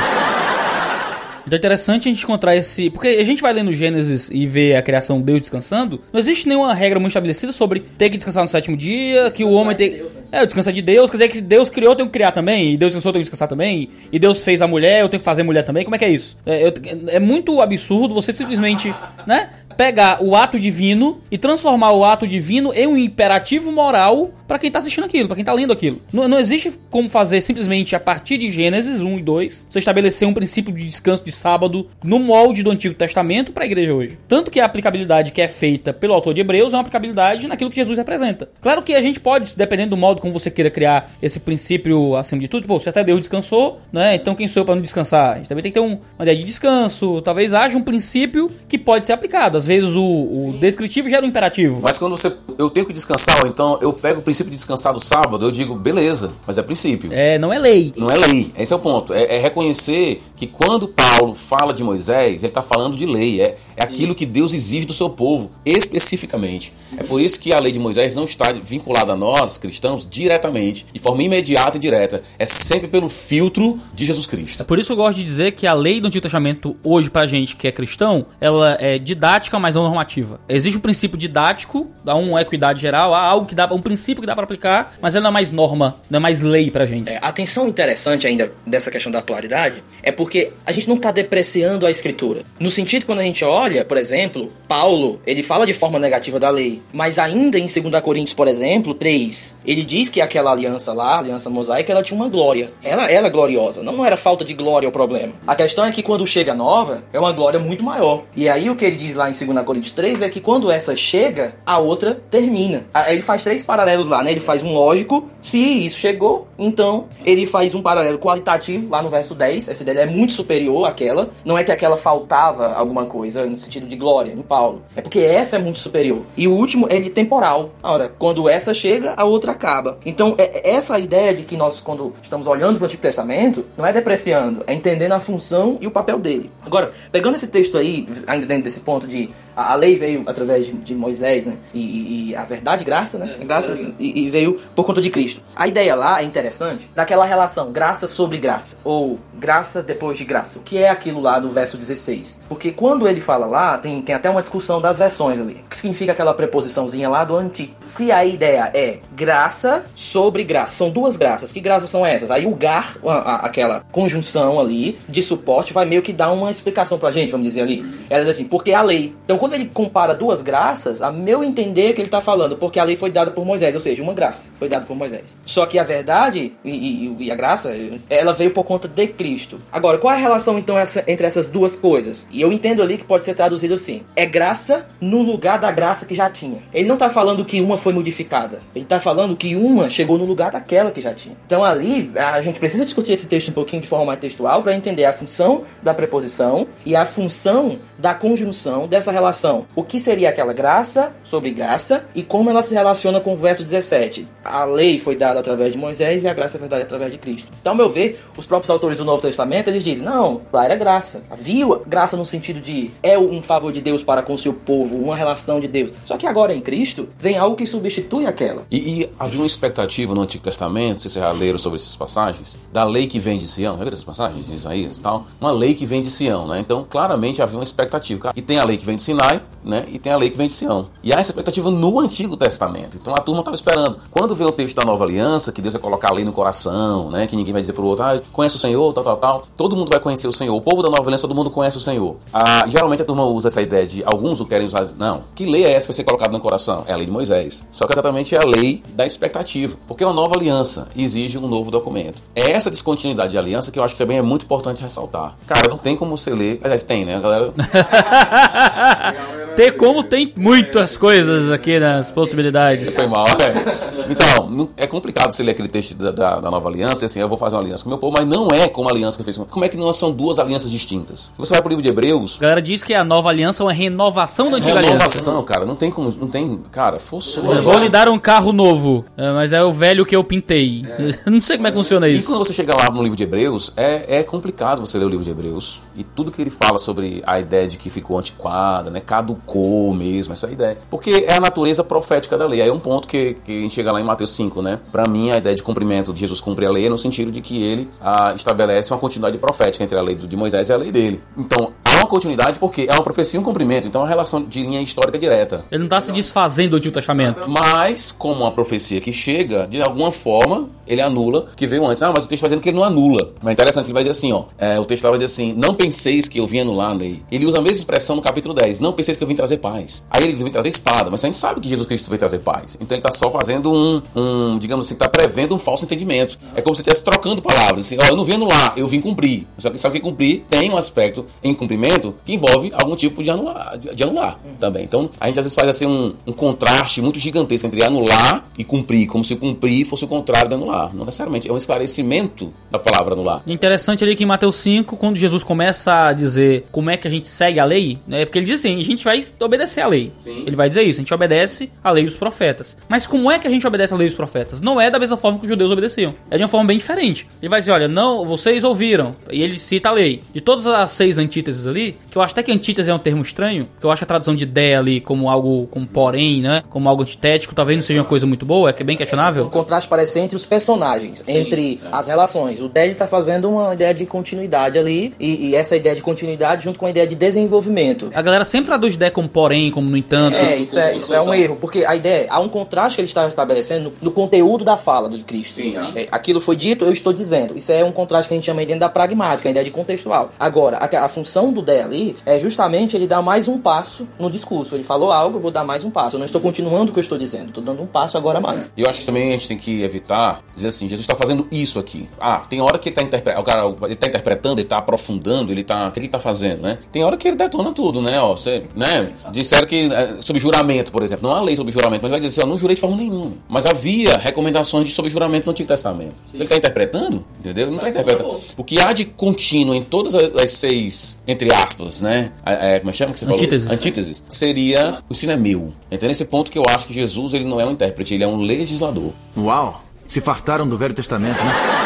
C: Então é interessante a gente encontrar esse. Porque a gente vai lendo Gênesis e vê a criação de Deus descansando. Não existe nenhuma regra muito estabelecida sobre ter que descansar no sétimo dia, que o homem tem. É, o descansar de Deus, quer dizer que Deus criou, eu tenho que criar também, e Deus descansou, eu tenho que descansar também, e Deus fez a mulher, eu tenho que fazer mulher também. Como é que é isso? É, eu- é muito absurdo você simplesmente, né? Pegar o ato divino e transformar o ato divino em um imperativo moral pra quem tá assistindo aquilo, pra quem tá lendo aquilo. Não, não existe como fazer simplesmente a partir de Gênesis 1 e 2, você estabelecer um princípio de descanso de sábado no molde do Antigo Testamento pra igreja hoje. Tanto que a aplicabilidade que é feita pelo autor de Hebreus é uma aplicabilidade naquilo que Jesus representa. Claro que a gente pode, dependendo do modo como você queira criar esse princípio acima de tudo, pô, se até Deus descansou, né? Então quem sou eu pra não descansar? A gente também tem que ter um, uma ideia de descanso. Talvez haja um princípio que pode ser aplicado. Às vezes o, o descritivo gera um imperativo.
D: Mas quando você. Eu tenho que descansar, ou então eu pego o princípio de descansar do sábado, eu digo, beleza, mas é princípio.
C: É, não é lei.
D: Não é lei, esse é o ponto. É, é reconhecer que quando Paulo fala de Moisés, ele está falando de lei. É, é aquilo que Deus exige do seu povo, especificamente. É por isso que a lei de Moisés não está vinculada a nós, cristãos, diretamente, de forma imediata e direta. É sempre pelo filtro de Jesus Cristo.
C: É por isso que eu gosto de dizer que a lei do Antigo Testamento, hoje, pra gente que é cristão, ela é didática, mas não normativa. Existe um princípio didático, dá uma equidade geral, há algo que dá, um princípio que dá pra aplicar, mas ela não é mais norma, não é mais lei pra gente.
E: É, a atenção interessante ainda dessa questão da atualidade é porque a gente não está depreciando a escritura. No sentido que quando a gente olha, por exemplo, Paulo, ele fala de forma negativa da lei, mas ainda em 2 Coríntios, por exemplo, 3, ele diz que aquela aliança lá, a aliança mosaica, ela tinha uma glória. Ela era gloriosa, não, era falta de glória o problema. A questão é que quando chega nova, é uma glória muito maior. E aí o que ele diz lá em 2 Coríntios 3 é que quando essa chega, a outra termina. Ele faz três paralelos lá, né? Ele faz um lógico, se isso chegou, então ele faz um paralelo qualitativo lá no verso 10. Essa ideia é muito superior àquela. Não é que aquela faltava alguma coisa no sentido de glória em Paulo. É porque essa é muito superior. E o último é de temporal. Ora, quando essa chega, a outra acaba. Então, é, é essa ideia de que nós, quando estamos olhando para o Antigo Testamento, não é depreciando, é entendendo a função e o papel dele. Agora, pegando esse texto aí, ainda dentro desse ponto de a, a lei veio através de, de Moisés, né? E, e, a verdade, graça, né? Graça e, e, veio por conta de Cristo. A ideia lá é interessante, daquela relação graça sobre graça, ou graça depois de graça. O que é aquilo lá do verso 16? Porque quando ele fala lá, tem, tem até uma discussão das versões ali. O que significa aquela preposiçãozinha lá do anti? Se a ideia é graça sobre graça, são duas graças. Que graças são essas? Aí o gar, a, a, aquela conjunção ali de suporte, vai meio que dar uma explicação pra gente, vamos dizer ali. Ela diz assim, porque a lei. Então quando ele compara duas graças, a meu entender é que ele está falando, porque a lei foi dada por Moisés, ou seja, uma graça foi dada por Moisés. Só que a verdade e, e, e a graça, ela veio por conta de Cristo. Agora, qual é a relação então entre essas duas coisas? E eu entendo ali que pode ser traduzido assim: é graça no lugar da graça que já tinha. Ele não está falando que uma foi modificada, ele está falando que uma chegou no lugar daquela que já tinha. Então ali a gente precisa discutir esse texto um pouquinho de forma mais textual para entender a função da preposição e a função da conjunção dessa relação relação. O que seria aquela graça sobre graça e como ela se relaciona com o verso 17. A lei foi dada através de Moisés e a graça foi dada através de Cristo. Então, ao meu ver, os próprios autores do Novo Testamento, eles dizem, não, lá era graça. Havia graça no sentido de é um favor de Deus para com o seu povo, uma relação de Deus. Só que agora em Cristo vem algo que substitui aquela.
D: E, e havia uma expectativa no Antigo Testamento, se vocês leram sobre essas passagens, da lei que vem de Sião, lembra essas passagens de Isaías e tal? Uma lei que vem de Sião, né? Então, claramente havia uma expectativa. E tem a lei que vem de Sinai, né? E tem a lei que vem de Sião. E há essa expectativa no Antigo Testamento. Então a turma estava esperando. Quando vê o texto da Nova Aliança, que Deus vai colocar a lei no coração, né? Que ninguém vai dizer pro outro, ah, conhece o Senhor, tal, tal, tal. Todo mundo vai conhecer o Senhor. O povo da Nova Aliança, todo mundo conhece o Senhor. Ah, geralmente a turma usa essa ideia de alguns o querem usar. Não. Que lei é essa que vai ser colocada no coração? É a lei de Moisés. Só que é exatamente a lei da expectativa. Porque uma nova aliança exige um novo documento. É essa descontinuidade de aliança que eu acho que também é muito importante ressaltar. Cara, não tem como você ler. Aliás, tem, né, galera?
C: ter como tem muitas coisas aqui nas possibilidades.
D: Foi mal, é. Então, é complicado você ler aquele texto da, da, da, nova aliança e assim, eu vou fazer uma aliança com meu povo, mas não é como a aliança que fez. Como é que não são duas alianças distintas? Se você vai pro livro de Hebreus.
C: A galera diz que a nova aliança é uma renovação da antiga
D: renovação,
C: aliança.
D: Renovação, cara, não tem como. Não tem. Cara, forçou.
C: Vou lhe dar um carro novo, é, mas é o velho que eu pintei. É. Não sei como é que funciona isso.
D: E quando você chega lá no livro de Hebreus, é, é complicado você ler o livro de Hebreus. E tudo que ele fala sobre a ideia de que ficou antiquada, né? Caducou mesmo, essa ideia. Porque é a natureza profética da lei. Aí é um ponto que, que a gente chega lá em Mateus 5, né? Para mim, a ideia de cumprimento de Jesus cumprir a lei é no sentido de que ele ah, estabelece uma continuidade profética entre a lei de Moisés e a lei dele. Então, uma continuidade porque é uma profecia e um cumprimento. Então, é uma relação de linha histórica direta.
C: Ele não está se desfazendo do Antigo Testamento.
D: Mas, como uma profecia que chega, de alguma forma, ele anula que veio antes. Ah, mas o texto vai dizendo que ele não anula. Mas é interessante, ele vai dizer assim, ó. É, o texto lá vai dizer assim, não penseis que eu vim anular a lei. Ele usa a mesma expressão no capítulo 10. Não penseis que eu vim trazer paz. Aí ele diz, vim trazer espada. Mas a gente sabe que Jesus Cristo veio trazer paz. Então ele está só fazendo um, um digamos assim, está prevendo um falso entendimento. É como se estivesse trocando palavras. Assim, ó, eu não vim anular, eu vim cumprir. Só que sabe que cumprir tem um aspecto em cumprimento que envolve algum tipo de anular, de, anular também. Então a gente às vezes faz assim um, um contraste muito gigantesco entre anular e cumprir, como se cumprir fosse o contrário de anular. Não necessariamente, é um esclarecimento da palavra anular.
C: Interessante ali que em Mateus 5, quando Jesus começa a dizer como é que a gente segue a lei, né? Porque ele diz assim, a gente vai obedecer a lei. Sim. Ele vai dizer isso, a gente obedece a lei dos profetas. Mas como é que a gente obedece a lei dos profetas? Não é da mesma forma que os judeus obedeciam. É de uma forma bem diferente. Ele vai dizer, olha, não, vocês ouviram. E ele cita a lei. De todas as seis antíteses ali, ali, que eu acho até que antítese é um termo estranho, que eu acho a tradução de ideia ali como algo, como porém, né? Como algo antitético, talvez não seja uma coisa muito boa, é que é bem questionável.
E: O contraste parece entre os personagens, entre as relações. O Dead tá fazendo uma ideia de continuidade ali, e, e essa ideia de continuidade junto com a ideia de desenvolvimento.
C: A galera sempre traduz ideia como porém, como no entanto.
E: É, isso é, isso é um erro, porque a ideia, há um contraste que ele está estabelecendo no, no conteúdo da fala do Cristo. É, aquilo foi dito, eu estou dizendo. Isso é um contraste que a gente chama dentro da pragmática, a ideia de contextual. Agora, a, a função do Ali é justamente ele dar mais um passo no discurso. Ele falou algo, eu vou dar mais um passo. Eu não estou continuando o que eu estou dizendo, estou dando um passo agora mais.
D: E eu acho que também a gente tem que evitar dizer assim, Jesus está fazendo isso aqui. Ah, tem hora que ele está interpretando, o cara ele tá interpretando, ele está aprofundando, ele tá, o que ele está fazendo, né? Tem hora que ele detona tudo, né? Ó, você, né? Disseram que é, sobre juramento, por exemplo, não há lei sobre juramento, mas ele vai dizer assim, eu não jurei de forma nenhuma. Mas havia recomendações de sobre juramento no Antigo Testamento. Ele está interpretando, entendeu? Não está interpretando. O que há de contínuo em todas as as seis, entre aspas, né? É, como é que chama que você
C: Antíteses.
D: falou? Antíteses. Seria o ensino é meu. Então nesse ponto que eu acho que Jesus ele não é um intérprete, ele é um legislador.
G: Uau! Se fartaram do Velho Testamento, né?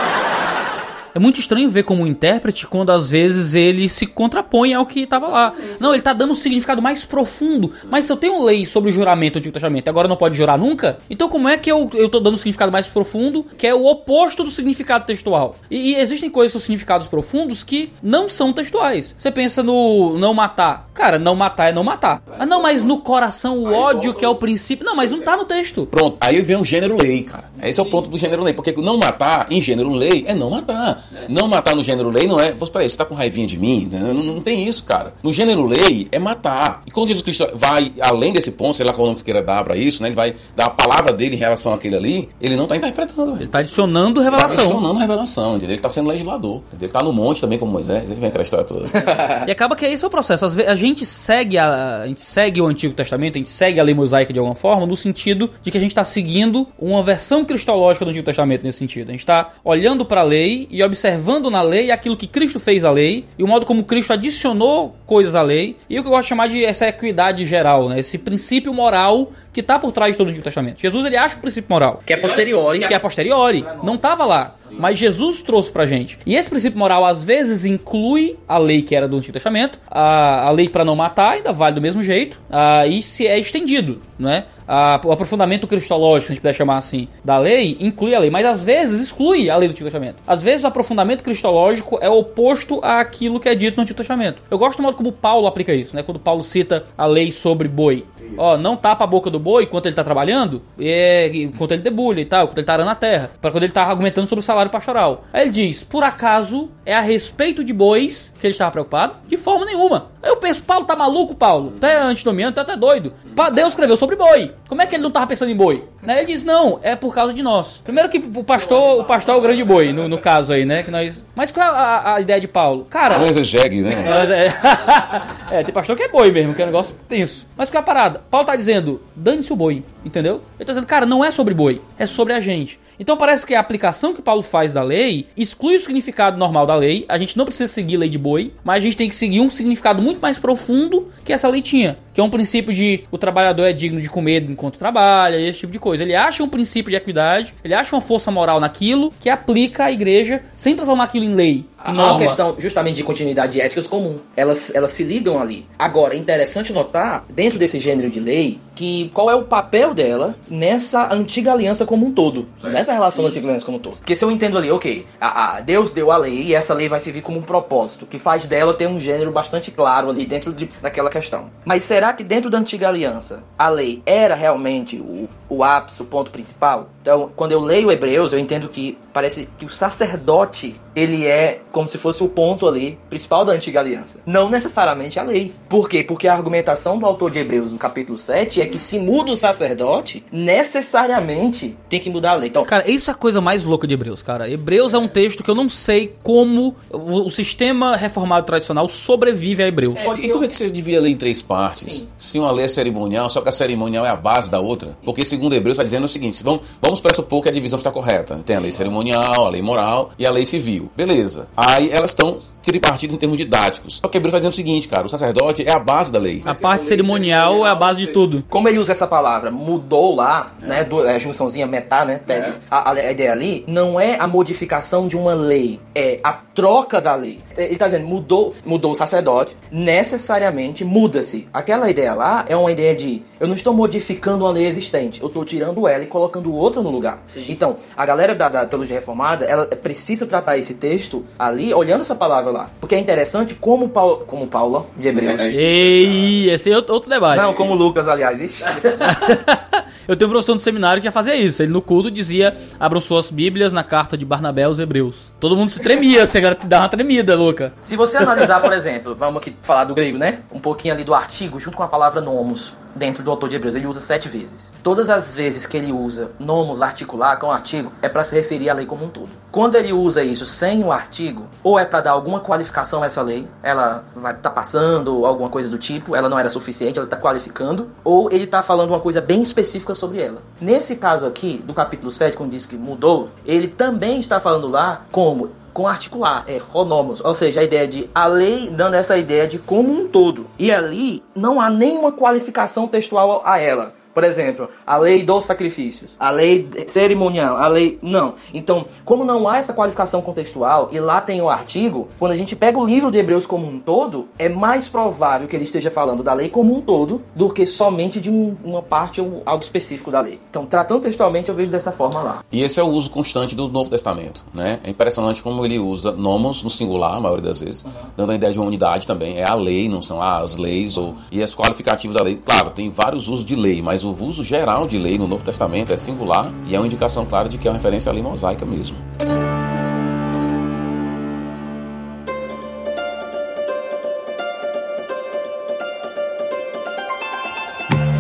C: É muito estranho ver como intérprete quando às vezes ele se contrapõe ao que estava lá. Não, ele tá dando um significado mais profundo. Mas se eu tenho lei sobre o juramento do Antigo Testamento e agora não pode jurar nunca, então como é que eu, eu tô dando um significado mais profundo que é o oposto do significado textual? E, e existem coisas com significados profundos que não são textuais. Você pensa no não matar. Cara, não matar é não matar. Ah, não, mas no coração o ódio que é o princípio. Não, mas não tá no texto.
D: Pronto, aí vem o gênero lei, cara. Esse é o ponto do gênero lei. Porque não matar em gênero lei é não matar. Não matar no gênero lei não é. Peraí, você tá com raivinha de mim? Não, não, tem isso, cara. No gênero lei é matar. E quando Jesus Cristo vai além desse ponto, sei lá qual nome que queira dar pra isso, né? Ele vai dar a palavra dele em relação àquele ali, ele não tá interpretando.
C: Ele tá adicionando
D: Tá
C: revelação.
D: adicionando revelação, entendeu? Ele tá sendo legislador. Entendeu? Ele tá no monte também como Moisés. Ele vem aquela história toda.
C: E acaba que esse é o processo. A gente segue a, a gente segue o Antigo Testamento, a gente segue a lei mosaica de alguma forma, no sentido de que a gente está seguindo uma versão cristológica do Antigo Testamento nesse sentido. A gente está olhando para a lei e observando na lei aquilo que Cristo fez à lei e o modo como Cristo adicionou coisas à lei e o que eu gosto de chamar de essa equidade geral, né? Esse princípio moral que está por trás de todo o Antigo Testamento. Jesus ele acha o princípio moral
E: Que é posteriori.
C: que é a posteriori, não estava lá. Mas Jesus trouxe pra gente. E esse princípio moral às vezes inclui a lei que era do Antigo Testamento, a, a lei para não matar ainda vale do mesmo jeito, ah, e se é estendido, né? Ah, o aprofundamento cristológico, se a gente puder chamar assim, da lei, inclui a lei, mas às vezes exclui a lei do Antigo Testamento. Às vezes o aprofundamento cristológico é oposto àquilo que é dito no Antigo Testamento. Eu gosto do modo como Paulo aplica isso, né? Quando Paulo cita a lei sobre boi. Ó, não tapa a boca do boi enquanto ele tá trabalhando, é, enquanto ele debulha e tal, enquanto ele tá arando a terra, para quando ele tá argumentando sobre o salário pastoral. Aí ele diz: por acaso é a respeito de bois que ele estava preocupado? De forma nenhuma. Aí eu penso, Paulo tá maluco, Paulo? Até antinomiano, tá até doido. Pa- Deus escreveu sobre boi. Como é que ele não tava pensando em boi? Né? Ele diz: não, é por causa de nós. Primeiro que o pastor, o pastor é o grande boi, no, no caso aí, né? Que nós... Mas qual é a, a ideia de Paulo? Cara.
D: Não exegegue, né?
C: É... é, tem pastor que é boi mesmo, que é um negócio tenso. Mas qual é a parada? Paulo tá dizendo, dane-se o boi, entendeu? Ele tá dizendo, cara, não é sobre boi, é sobre a gente. Então parece que a aplicação que Paulo faz da lei exclui o significado normal da lei. A gente não precisa seguir lei de boi, mas a gente tem que seguir um significado muito mais profundo que essa lei tinha. Que é um princípio de o trabalhador é digno de comer enquanto trabalha, esse tipo de coisa. Ele acha um princípio de equidade, ele acha uma força moral naquilo que aplica à igreja sem transformar aquilo em lei. Em
E: uma questão justamente de continuidade de éticas comum. Elas, elas se ligam ali. Agora, é interessante notar, dentro desse gênero de lei, que qual é o papel dela nessa antiga aliança como um todo. Nessa relação da antiga aliança como um todo. Porque se eu entendo ali, ok, a, a- Deus deu a lei e essa lei vai servir como um propósito, que faz dela ter um gênero bastante claro ali dentro de, daquela questão. Mas será que dentro da antiga aliança a lei era realmente o, o ápice, o ponto principal? Então, quando eu leio Hebreus, eu entendo que parece que o sacerdote ele é como se fosse o ponto ali principal da antiga aliança. Não necessariamente a lei. Por quê? Porque a argumentação do autor de Hebreus no capítulo 7 é que se muda o sacerdote, necessariamente tem que mudar a lei. Então,
C: Cara, isso é a coisa mais louca de Hebreus, cara. Hebreus é um texto que eu não sei como o, sistema reformado tradicional sobrevive a Hebreus.
D: E como é que você devia ler em três partes? Se uma lei é cerimonial, só que a cerimonial é a base da outra. Porque segundo Hebreus está dizendo o seguinte: se vamos, vamos pressupor que a divisão está correta. Tem a lei cerimonial, a lei moral e a lei civil. Beleza. Aí elas estão tripartidas em termos didáticos. Só que Hebreus está dizendo o seguinte, cara, o sacerdote é a base da lei.
C: A parte cerimonial é a base de tudo.
E: Como ele usa essa palavra, mudou lá, né, do, é, junçãozinha metá, né, teses, a, a ideia ali não é a modificação de uma lei, é a troca da lei. Ele está dizendo, mudou, mudou o sacerdote, necessariamente muda-se. Aquela ideia lá é uma ideia de, eu não estou modificando uma lei existente, eu estou tirando ela e colocando outra no lugar. Então, a galera da, da teologia reformada, ela precisa tratar esse texto ali, olhando essa palavra lá. Porque é interessante como Paulo, como Paulo de Hebreus.
C: Ei, esse é outro, outro debate.
E: Não, como Lucas, aliás. Ixi.
C: Eu tenho um professor no seminário que ia fazer isso. Ele no culto dizia: abram suas Bíblias na carta de Barnabé aos Hebreus. Todo mundo se tremia, você dá uma tremida, louca.
E: Se você analisar, por exemplo, vamos aqui falar do grego, né? Um pouquinho ali do artigo, junto com a palavra nomos, dentro do autor de Hebreus, ele usa sete vezes. Todas as vezes que ele usa nomos articular com artigo, é para se referir à lei como um todo. Quando ele usa isso sem o artigo, ou é para dar alguma qualificação a essa lei, ela vai tá passando, alguma coisa do tipo, ela não era suficiente, ela está qualificando, ou ele está falando uma coisa bem específica sobre ela. Nesse caso aqui, do capítulo 7, quando diz que mudou, ele também está falando lá como com articular, é ronomos, ou seja, a ideia de a lei dando essa ideia de como um todo. E ali não há nenhuma qualificação textual a ela. Por exemplo, a lei dos sacrifícios, a lei cerimonial, a lei. Não. Então, como não há essa qualificação contextual e lá tem o artigo, quando a gente pega o livro de Hebreus como um todo, é mais provável que ele esteja falando da lei como um todo do que somente de um, uma parte ou algo específico da lei. Então, tratando textualmente, eu vejo dessa forma lá.
D: E esse é o uso constante do Novo Testamento, né? É impressionante como ele usa nomos no singular, a maioria das vezes, dando a ideia de uma unidade também. É a lei, não são as leis ou e as qualificativos da lei. Claro, tem vários usos de lei, mas o uso geral de lei no Novo Testamento é singular e é uma indicação clara de que é uma referência à lei mosaica mesmo.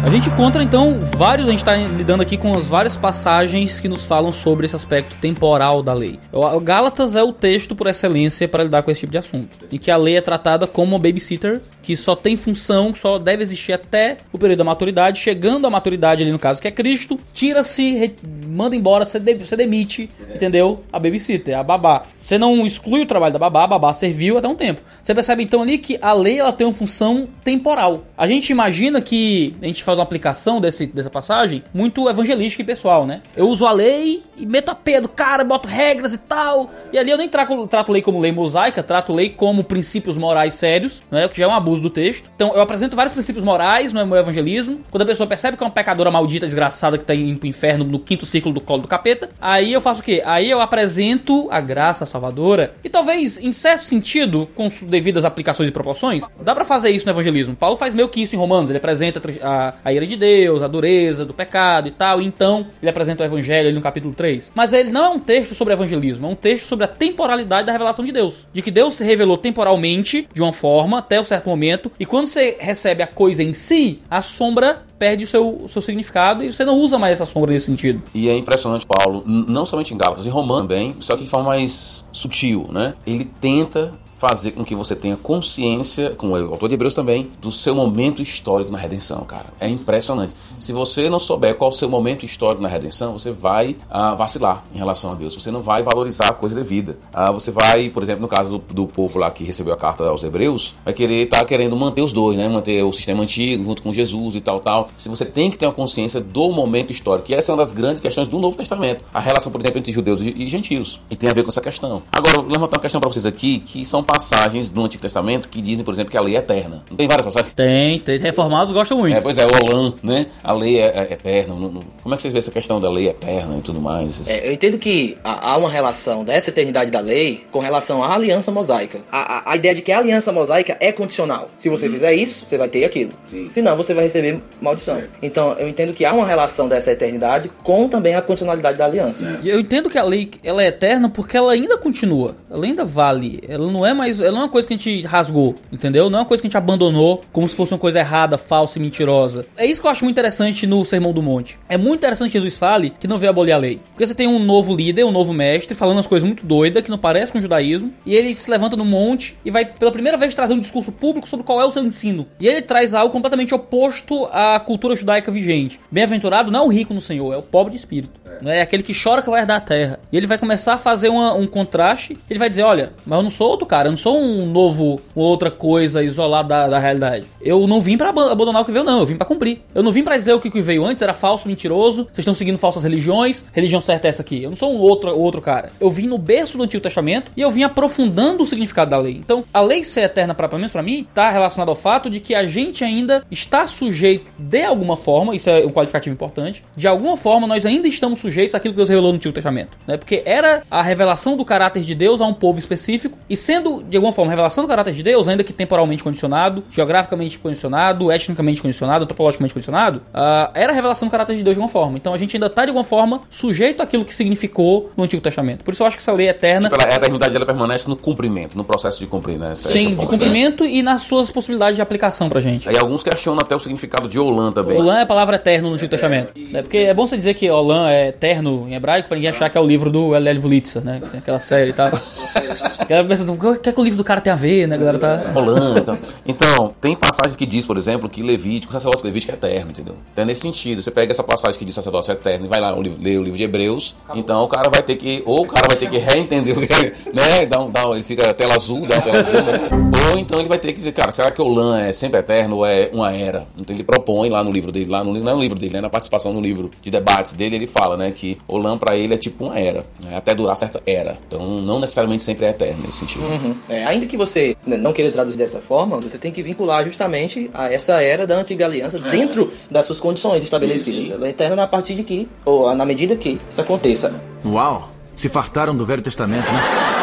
C: A gente encontra então vários, a gente está lidando aqui com as várias passagens que nos falam sobre esse aspecto temporal da lei. O Gálatas é o texto por excelência para lidar com esse tipo de assunto, em que a lei é tratada como uma babysitter que só tem função, só deve existir até o período da maturidade. Chegando à maturidade ali no caso que é Cristo, tira-se, manda embora, você, de, você demite, entendeu? A babysitter, a babá. Você não exclui o trabalho da babá, a babá serviu até um tempo. Você percebe então ali que a lei ela tem uma função temporal. A gente imagina que a gente faz uma aplicação desse, dessa passagem muito evangelística e pessoal, né? Eu uso a lei e meto a pé do cara, boto regras e tal. E ali eu nem trato, trato lei como lei mosaica, trato lei como princípios morais sérios, né? O que já é um abuso do texto. Então eu apresento vários princípios morais no meu evangelismo. Quando a pessoa percebe que é uma pecadora maldita, desgraçada, que tá indo pro inferno no quinto ciclo do colo do capeta, aí eu faço o quê? Aí eu apresento a graça salvadora. E talvez, em certo sentido, com devidas aplicações e proporções, dá para fazer isso no evangelismo. Paulo faz meio que isso em Romanos. Ele apresenta a, a ira de Deus, a dureza do pecado e tal. Então ele apresenta o evangelho no capítulo 3. Mas ele não é um texto sobre evangelismo, é um texto sobre a temporalidade da revelação de Deus. De que Deus se revelou temporalmente, de uma forma, até um certo momento. E quando você recebe a coisa em si, a sombra perde o seu, o seu significado e você não usa mais essa sombra nesse sentido.
D: E é impressionante, Paulo, não somente em Gálatas, em Romano também, só que de forma mais sutil, né? Ele tenta fazer com que você tenha consciência, com o autor de Hebreus também, do seu momento histórico na redenção, cara. É impressionante. Se você não souber qual o seu momento histórico na redenção, você vai ah, vacilar em relação a Deus. Você não vai valorizar a coisa devida. Ah, você vai, por exemplo, no caso do, do, povo lá que recebeu a carta aos Hebreus, vai querer estar tá querendo manter os dois, né? Manter o sistema antigo junto com Jesus e tal, tal. Se você tem que ter uma consciência do momento histórico, e essa é uma das grandes questões do Novo Testamento. A relação, por exemplo, entre judeus e gentios. E tem a ver com essa questão. Agora, vou levantar uma questão para vocês aqui, que são passagens do Antigo Testamento que dizem, por exemplo, que a lei é eterna. Não tem várias passagens?
C: Tem, tem. Reformados gostam muito.
D: É, pois é, o Olan, né? A lei é, é eterna. Como é que vocês veem essa questão da lei eterna e tudo mais?
E: É, eu entendo que há uma relação dessa eternidade da lei com relação à aliança mosaica. A, a, a ideia de que a aliança mosaica é condicional. Se você fizer isso, você vai ter aquilo. Sim. Senão, você vai receber maldição. Então, eu entendo que há uma relação dessa eternidade com também a condicionalidade da aliança.
C: Eu entendo que a lei ela é eterna porque ela ainda continua. Ela ainda vale. Ela não é mais. Ela não é uma coisa que a gente rasgou, entendeu? Não é uma coisa que a gente abandonou como se fosse uma coisa errada, falsa e mentirosa. É isso que eu acho muito interessante no Sermão do Monte. É muito interessante que Jesus fale que não veio abolir a lei. Porque você tem um novo líder, um novo mestre, falando as coisas muito doidas, que não parece com o judaísmo, e ele se levanta no monte e vai pela primeira vez trazer um discurso público sobre qual é o seu ensino. E ele traz algo completamente oposto à cultura judaica vigente. Bem-aventurado não é o rico no Senhor, é o pobre de espírito. Não é aquele que chora que vai herdar a terra. E ele vai começar a fazer uma- um contraste. Ele vai dizer: Olha, mas eu não sou outro cara, eu não sou um novo, outra coisa isolada da, da realidade. Eu não vim ab- abandonar o que veio, não. Eu vim pra cumprir. Eu não vim pra dizer o que que veio antes era falso, mentiroso. Vocês estão seguindo falsas religiões. Religião certa é essa aqui. Eu não sou um outro, outro cara. Eu vim no berço do Antigo Testamento e eu vim aprofundando o significado da lei. Então, a lei ser eterna, pra, pelo menos pra mim, tá relacionada ao fato de que a gente ainda está sujeito de alguma forma, isso é um qualificativo importante, de alguma forma nós ainda estamos sujeitos àquilo que Deus revelou no Antigo Testamento. Né? Porque era a revelação do caráter de Deus a um povo específico, e sendo, de alguma forma, a revelação do caráter de Deus, ainda que temporalmente condicionado, geograficamente condicionado, etnicamente condicionado, antropologicamente condicionado, ah, era a revelação do caráter de Deus de alguma forma. Então a gente ainda está, de alguma forma, sujeito àquilo que significou no Antigo Testamento. Por isso eu acho que essa lei é eterna.
D: Tipo, ela- a eternidade ela permanece no cumprimento, no processo de cumprir, né? É
C: Sim,
D: o
C: de
D: ponto,
C: cumprimento e nas suas possibilidades de aplicação pra gente.
D: Né? E alguns questionam até o significado de Olam também.
C: Olam é a palavra eterno no Antigo Testamento. É porque é bom você dizer que Olam é eterno em hebraico pra ninguém achar que é o livro do L.L. Vulitza, né? Que tem aquela série e tal. A galera pensa, o que é que o livro do cara tem a ver, né? A galera tá...
D: Olam, então. Então, tem passagens que diz, por exemplo, que Levítico, o sacerdócio Levítico é eterno, entendeu? Então é nesse sentido. Você pega essa passagem que diz sacerdócio é eterno e vai lá o ler o livro de Hebreus, então o cara vai ter que, ou o cara vai ter que reentender, o que- né? Dá um, dá um- ele fica tela azul, dá uma tela azul, né? Ou então ele vai ter que dizer, cara, será que Olam é sempre eterno ou é uma era? Então ele propõe lá no livro dele, lá no, não é no livro dele, né? Na participação no livro de debates dele, ele fala, né, que Olam pra ele é tipo uma era, né? até durar certa era. Então não necessariamente sempre é eterno nesse sentido.
E: É, ainda que você né, não queira traduzir dessa forma, você tem que vincular justamente a essa era da antiga aliança dentro das suas condições estabelecidas. Ela é eterna a partir de que, ou na medida que isso aconteça.
G: Uau! Se fartaram do Velho Testamento, né?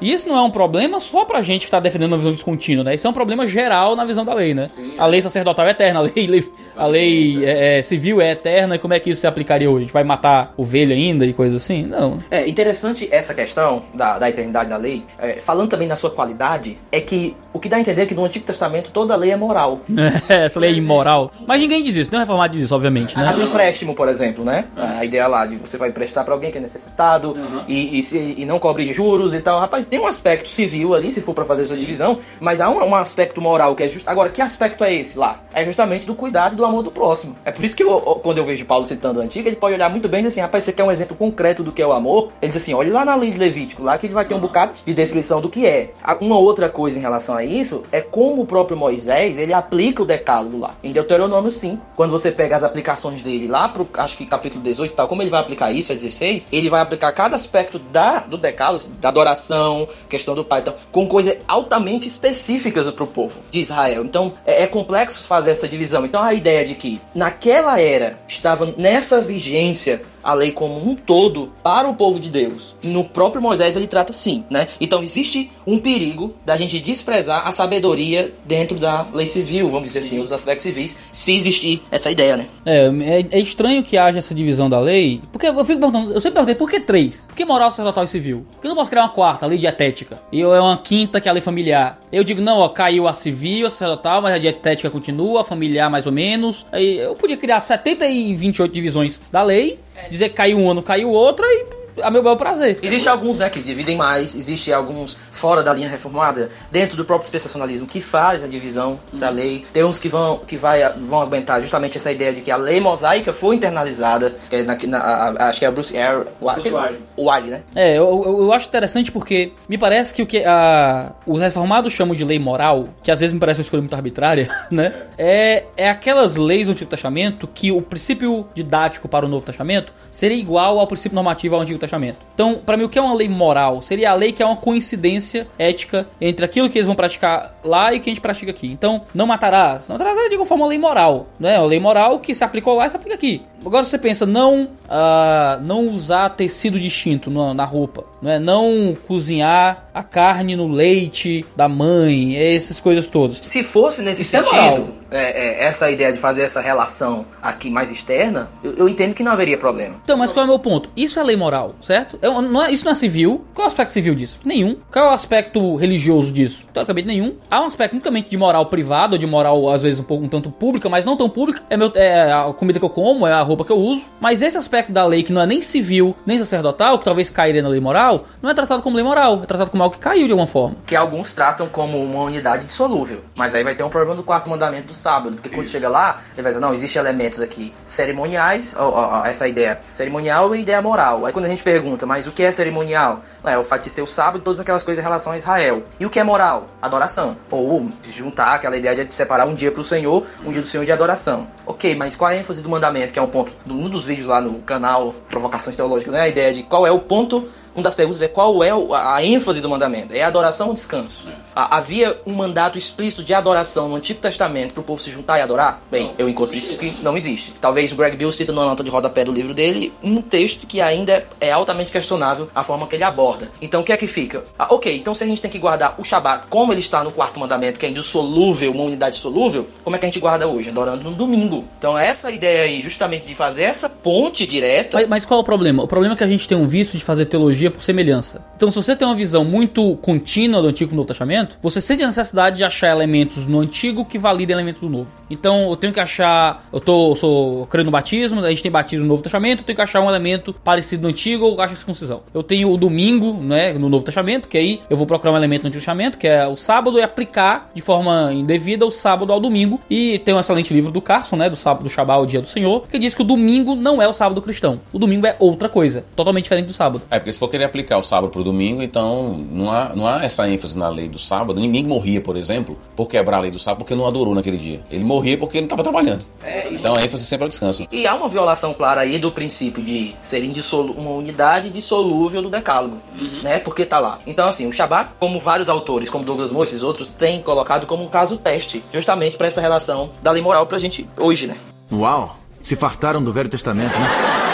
C: E isso não é um problema só pra gente que tá defendendo uma visão descontínua, né? Isso é um problema geral na visão da lei, né? A lei sacerdotal é eterna, a lei, a lei é, é, civil é eterna, e como é que isso se aplicaria hoje? Vai matar ovelha ainda e coisa assim? Não.
E: É interessante essa questão da, da eternidade da lei, é, falando também na sua qualidade, é que o que dá a entender é que no Antigo Testamento toda lei é moral.
C: Essa lei é imoral. Mas ninguém diz isso, nem o reformado diz isso, obviamente,
E: A do
C: né?
E: empréstimo, por exemplo, né? A ideia lá de você vai emprestar pra alguém que é necessitado e, e, se- e não cobre juros e tal. Rapaz, tem um aspecto civil ali, se for pra fazer essa divisão, mas há um, um aspecto moral que é justo. Agora, que aspecto é esse lá? É justamente do cuidado e do amor do próximo. É por isso que eu- quando eu vejo Paulo citando o Antigo, ele pode olhar muito bem e dizer assim, rapaz, você quer um exemplo concreto do que é o amor? Ele diz assim, olhe lá na lei de Levítico, lá que ele vai ter um bocado de descrição do que é. A- Uma outra coisa em relação a isso é como o próprio Moisés, ele aplica o decálogo lá. Em Deuteronômio 5, quando você pega as aplicações dele lá pro, acho que capítulo 18 e tal, como ele vai aplicar isso, é 16, ele vai aplicar cada aspecto da, do decálogo, da adoração, questão do pai e tal, com coisas altamente específicas pro povo de Israel. Então, é, é complexo fazer essa divisão. Então, a ideia de que naquela era estava nessa vigência a lei como um todo para o povo de Deus. No próprio Moisés ele trata assim, né? Então existe um perigo da gente desprezar a sabedoria dentro da lei civil, vamos dizer assim, os aspectos civis, se existir essa ideia, né?
C: É, é, é estranho que haja essa divisão da lei, porque eu fico perguntando, eu sempre perguntei, por que três? Por que moral sacerdotal e civil? Por que eu não posso criar uma quarta, a lei dietética? E eu é uma quinta, que é a lei familiar? Eu digo, não, ó, caiu a civil, a sacerdotal, mas a dietética continua, a familiar mais ou menos. Aí eu podia criar 70 e 28 divisões da lei, dizer que caiu uma, não caiu outra e a meu bel prazer.
E: Existem alguns né, que dividem mais, existem alguns fora da linha reformada, dentro do próprio especiacionalismo, que faz a divisão da lei. Tem uns que vão, que vai, vão aguentar justamente essa ideia de que a lei mosaica foi internalizada, que é na, na- a- acho que é o Bruce Eyre, o,
C: Bruce Wiley.
E: o Wiley, né?
C: É, eu, eu, eu acho interessante porque me parece que o que a, os reformados chamam de lei moral, que às vezes me parece uma escolha muito arbitrária, né? É, é aquelas leis do Antigo Testamento que o princípio didático para o Novo Testamento seria igual ao princípio normativo ao Antigo Testamento. Então, para mim, o que é uma lei moral? Seria a lei que é uma coincidência ética entre aquilo que eles vão praticar lá e o que a gente pratica aqui. Então, não matarás. Não matarás é de alguma forma uma lei moral, né? Uma lei moral que se aplicou lá e se aplica aqui. Agora você pensa, não, ah, não usar tecido distinto na, na roupa, né? não cozinhar a carne no leite da mãe, essas coisas todas.
E: Se fosse nesse
C: Isso é
E: sentido, é, é, essa ideia de fazer essa relação aqui mais externa, eu, eu entendo que não haveria problema.
C: Então, mas qual é o meu ponto? Isso é lei moral, certo? É um- não é- isso não é civil. Qual é o aspecto civil disso? Nenhum. Qual é o aspecto religioso disso? Teoricamente, nenhum. Há um aspecto unicamente de moral privada, ou de moral, às vezes, um pouco um tanto pública, mas não tão pública. É, meu, é a comida que eu como, é a roupa que eu uso, mas esse aspecto da lei que não é nem civil, nem sacerdotal, que talvez cairia na lei moral, não é tratado como lei moral, é tratado como algo que caiu de alguma forma.
E: Que alguns tratam como uma unidade dissolúvel. Mas aí vai ter um problema do quarto mandamento do sábado. Porque quando chega lá, ele vai dizer, não, existem elementos aqui cerimoniais, ó, ó, ó, essa ideia cerimonial e ideia moral. Aí quando a gente pergunta, mas o que é cerimonial? É o fato de ser o sábado e todas aquelas coisas em relação a Israel. E o que é moral? Adoração. Ou juntar aquela ideia de separar um dia para o Senhor, um dia do Senhor de adoração. Ok, mas qual é a ênfase do mandamento? Que é um ponto, num dos vídeos lá no canal Provocações Teológicas, né? A ideia de qual é o ponto uma das perguntas é qual é a ênfase do mandamento? É adoração ou descanso? Havia um mandato explícito de adoração no Antigo Testamento para o povo se juntar e adorar? Bem, eu encontro isso que não existe. Talvez o Greg Bill cita numa nota de rodapé do livro dele um texto que ainda é altamente questionável a forma que ele aborda. Então o que é que fica? Ah, ok, então se a gente tem que guardar o Shabat como ele está no quarto mandamento, que é indissolúvel, uma unidade solúvel, como é que a gente guarda hoje? Adorando no domingo. Então essa ideia aí, justamente de fazer essa ponte direta.
C: Mas, mas qual é o problema? O problema é que a gente tem um vício de fazer teologia por semelhança. Então, se você tem uma visão muito contínua do Antigo e do Novo Testamento, você sente a necessidade de achar elementos no Antigo que validem elementos do Novo. Então, eu tenho que achar. Eu tô, eu sou crendo no batismo, a gente tem batismo no Novo Testamento, eu tenho que achar um elemento parecido no Antigo ou acho circuncisão. Eu tenho o domingo, né, no Novo Testamento, que aí eu vou procurar um elemento no Antigo Testamento, que é o sábado, e aplicar de forma indevida o sábado ao domingo. E tem um excelente livro do Carson, né, do sábado do Shabbat, o dia do Senhor, que diz que o domingo não é o sábado cristão. O domingo é outra coisa, totalmente diferente do sábado.
D: É, porque se for querer aplicar o sábado pro domingo, então não há, não há essa ênfase na lei do sábado. Ninguém morria, por exemplo, por quebrar a lei do sábado porque não adorou naquele dia. Ele morria porque não estava trabalhando. então a ênfase sempre é o descanso.
E: E há uma violação clara aí do princípio de ser uma unidade dissolúvel do decálogo, né? Porque tá lá. Então assim, o Shabat, como vários autores, como Douglas Moore, esses outros, têm colocado como um caso teste, justamente para essa relação da lei moral pra gente hoje, né?
G: Uau! Se fartaram do Velho Testamento, né?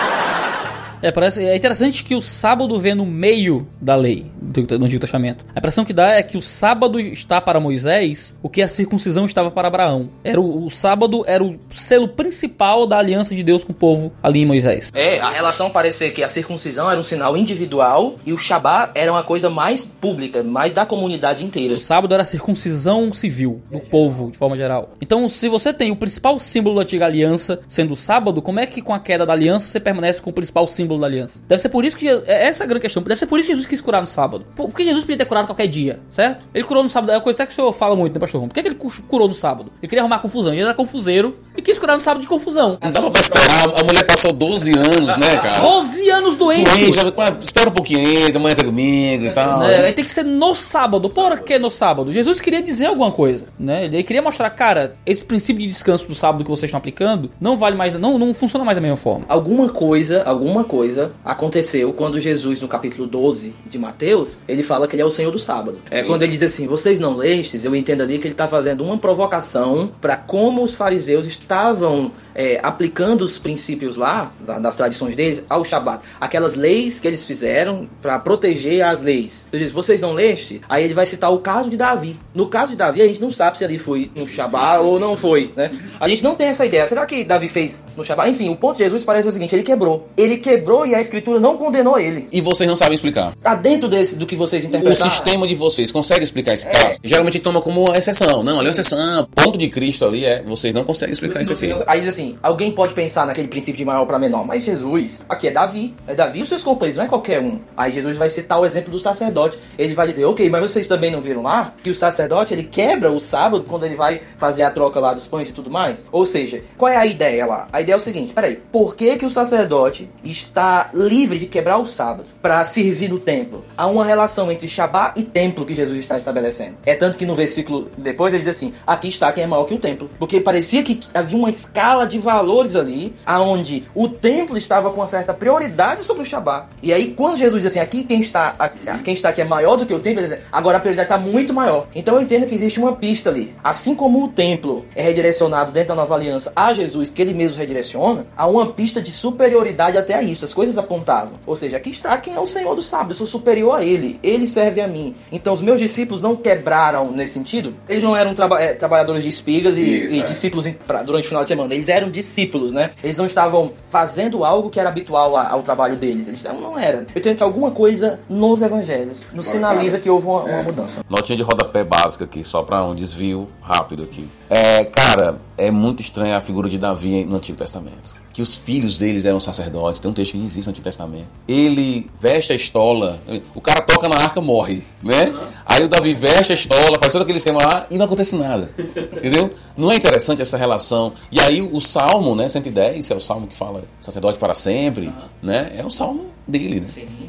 C: É, parece, é interessante que o sábado vê no meio da lei do, do Antigo Testamento. A impressão que dá é que o sábado está para Moisés o que a circuncisão estava para Abraão. Era o, o sábado era o selo principal da aliança de Deus com o povo ali em Moisés.
E: É, a relação parecia que a circuncisão era um sinal individual e o Shabat era uma coisa mais pública, mais da comunidade inteira.
C: O sábado era a circuncisão civil do povo, de forma geral. Então, se você tem o principal símbolo da antiga aliança sendo o sábado, como é que com a queda da aliança você permanece com o principal símbolo da aliança? Deve ser por isso que. é Essa é a grande questão. Deve ser por isso que Jesus quis curar no sábado. Por que Jesus podia ter curado qualquer dia, certo? Ele curou no sábado. É uma coisa até que o senhor fala muito, né, pastor Rom? Por que, que ele cu- curou no sábado? Ele queria arrumar confusão. Ele era confuseiro e quis curar no sábado de confusão.
D: Não dava pra esperar. A mulher passou 12 anos, né, cara?
C: 12 anos doente.
D: Doente, espera um pouquinho ainda, amanhã é domingo e tal.
C: É, aí tem que ser no sábado. Por que no sábado? Jesus queria dizer alguma coisa, né? Ele queria mostrar, cara, esse princípio de descanso do sábado que vocês estão aplicando não vale mais, não, não funciona mais da mesma forma.
E: Alguma coisa, alguma coisa aconteceu quando Jesus, no capítulo 12 de Mateus, ele fala que ele é o Senhor do sábado. É quando ele diz assim: Vocês não lestes, eu entendo ali que ele está fazendo uma provocação para como os fariseus estavam é, aplicando os princípios lá, da- das tradições deles, ao Shabat. Aquelas leis que eles fizeram para proteger as leis. Ele diz: Vocês não leste? Aí ele vai citar o caso de Davi. No caso de Davi, a gente não sabe se ali foi no Shabat ou não foi, né? A gente não tem essa ideia. Será que Davi fez no Shabat? Enfim, o ponto de Jesus parece o seguinte: ele quebrou. Ele quebrou e a escritura não condenou ele.
D: E vocês não sabem explicar.
E: Tá dentro desse, do que vocês
D: O
E: interpretaram.
D: sistema de vocês consegue explicar esse caso? Geralmente toma como uma exceção. Não, ali é uma exceção. Ponto de Cristo ali é. Vocês não conseguem explicar isso aqui.
E: Aí diz assim, alguém pode pensar naquele princípio de maior para menor, mas Jesus, aqui é Davi, é Davi e os seus companheiros, não é qualquer um. Aí Jesus vai citar o exemplo do sacerdote. Ele vai dizer, ok, mas vocês também não viram lá que o sacerdote ele quebra o sábado quando ele vai fazer a troca lá dos pães e tudo mais? Ou seja, qual é a ideia lá? A ideia é o seguinte, peraí, por que que o sacerdote está livre de quebrar o sábado para servir no templo? Há uma relação entre Shabat e templo que Jesus está estabelecendo. É tanto que no versículo depois ele diz assim: aqui está quem é maior que o templo. Porque parecia que havia uma escala de valores ali, aonde o templo estava com uma certa prioridade sobre o Shabat. E aí, quando Jesus diz assim: aqui quem está, aqui, quem está aqui é maior do que o templo, ele diz, agora a prioridade está muito maior. Então eu entendo que existe uma pista ali. Assim como o templo é redirecionado dentro da nova aliança a Jesus, que ele mesmo redireciona, há uma pista de superioridade até a isso. As coisas apontavam. Ou seja, aqui está quem é o Senhor do sábado. Eu sou superior a ele. Ele serve a mim. Então os meus discípulos não quebraram nesse sentido. Eles não eram traba- eh, trabalhadores de espigas e,
H: Isso,
E: e
H: é.
E: discípulos em- pra- durante o final de semana. Eles eram discípulos, né? Eles não estavam fazendo algo que era habitual a- ao trabalho deles. Eles estavam, não era. Eu entendo que alguma coisa nos evangelhos nos sinaliza que houve uma, uma mudança.
D: Notinha de rodapé básica aqui, só pra um desvio rápido aqui. É, cara, é muito estranha a figura de Davi no Antigo Testamento. Que os filhos deles eram sacerdotes. Tem um texto que existe no Antigo Testamento. Ele veste a estola. O cara toca na arca, morre, né? Aí o Davi veste a estola, faz todo aquele esquema lá e não acontece nada. Entendeu? Não é interessante essa relação. E aí o Salmo, né, 110, é o salmo que fala sacerdote para sempre, né? É o salmo dele, né?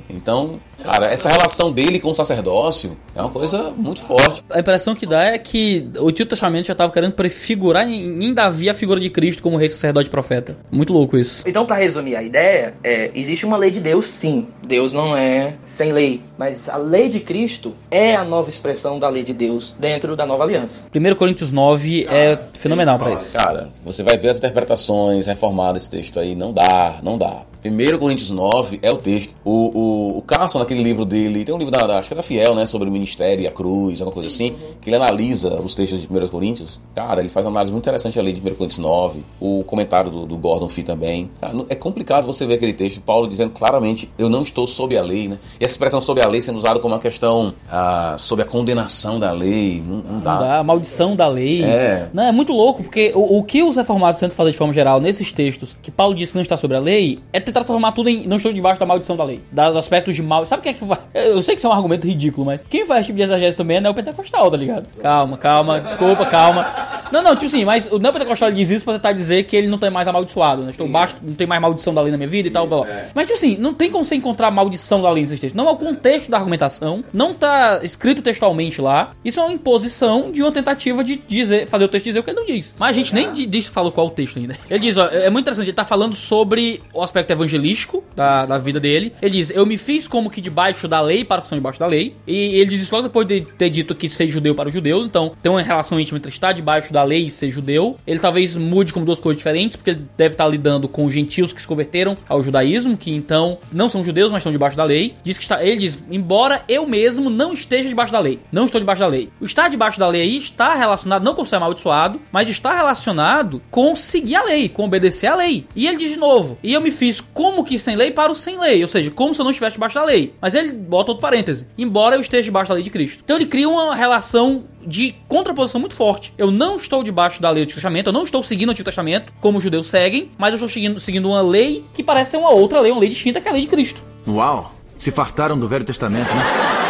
D: Então, cara, essa relação dele com o sacerdócio é uma coisa muito forte.
C: A impressão que dá é que o Antigo Testamento já estava querendo prefigurar em, Davi a figura de Cristo como rei, sacerdote e profeta. Muito louco isso.
E: Então, pra resumir a ideia, é, existe uma lei de Deus, sim. Deus não é sem lei. Mas a lei de Cristo é a nova expressão da lei de Deus dentro da nova aliança.
C: 1 Coríntios 9 é fenomenal pra isso.
D: Cara, você vai ver as interpretações reformadas desse texto aí, não dá, não dá. 1 Coríntios 9 é o texto. O, o, o Carson, naquele livro dele, tem um livro da, da- acho que é da Fiel, né? Sobre o ministério e a cruz, alguma coisa assim, que ele analisa os textos de 1 Coríntios. Cara, ele faz uma análise muito interessante ali de 1 Coríntios 9, o comentário do, do Gordon Fee também. Cara, não- é complicado você ver aquele texto de Paulo dizendo claramente, eu não estou sob a lei, né? E essa expressão sob a lei sendo usada como uma questão ah, sob a condenação da lei, não, não dá.
C: Da maldição da lei.
D: É.
C: Não, é muito louco, porque o, o que os reformados tentam fazer de forma geral nesses textos, que Paulo disse que não está sobre a lei, é tentar transformar tudo em não estou debaixo da maldição da lei. Dos aspectos de mal. Sabe quem é que vai. Eu sei que isso é um argumento ridículo, mas quem faz esse tipo de exagério também é neopentecostal, tá ligado? Calma, calma, desculpa, calma. Não, não, tipo assim, mas o neopentecostal diz isso pra tentar dizer que ele não tem mais amaldiçoado, né? Estou baixo, não tem mais maldição da lei na minha vida e tal, blá, blá. Mas, tipo assim, não tem como você encontrar maldição da lei nesses textos. Não é o contexto da argumentação, não tá escrito textualmente lá. Isso é uma imposição de uma tentativa de dizer, fazer o texto dizer o que ele não diz. Mas a gente nem di- diz, falou qual o texto ainda. Ele diz, ó, é muito interessante, ele tá falando sobre o aspecto evangelístico da, da vida dele. Ele diz, eu me fiz como que debaixo da lei para os que estão debaixo da lei. E ele diz isso logo depois de ter dito que ser judeu para os judeus. Então, tem uma relação íntima entre estar debaixo da lei e ser judeu. Ele talvez mude como duas coisas diferentes, porque ele deve estar lidando com gentios que se converteram ao judaísmo, que então não são judeus, mas estão debaixo da lei. Diz que está, ele diz, embora eu mesmo não esteja debaixo da lei, não estou debaixo da lei. O estar debaixo da lei aí está relacionado não com ser amaldiçoado, mas está relacionado com seguir a lei, com obedecer a lei. E ele diz de novo, e eu me fiz como que sem lei para o sem lei, ou seja, como se eu não estivesse debaixo da lei. Mas ele bota outro parêntese, embora eu esteja debaixo da lei de Cristo. Então ele cria uma relação de contraposição muito forte. Eu não estou debaixo da lei do Antigo Testamento, eu não estou seguindo o Antigo Testamento, como os judeus seguem, mas eu estou seguindo, seguindo uma lei que parece ser uma outra lei, uma lei distinta que é a lei de Cristo.
G: Uau! Se fartaram do Velho Testamento, né?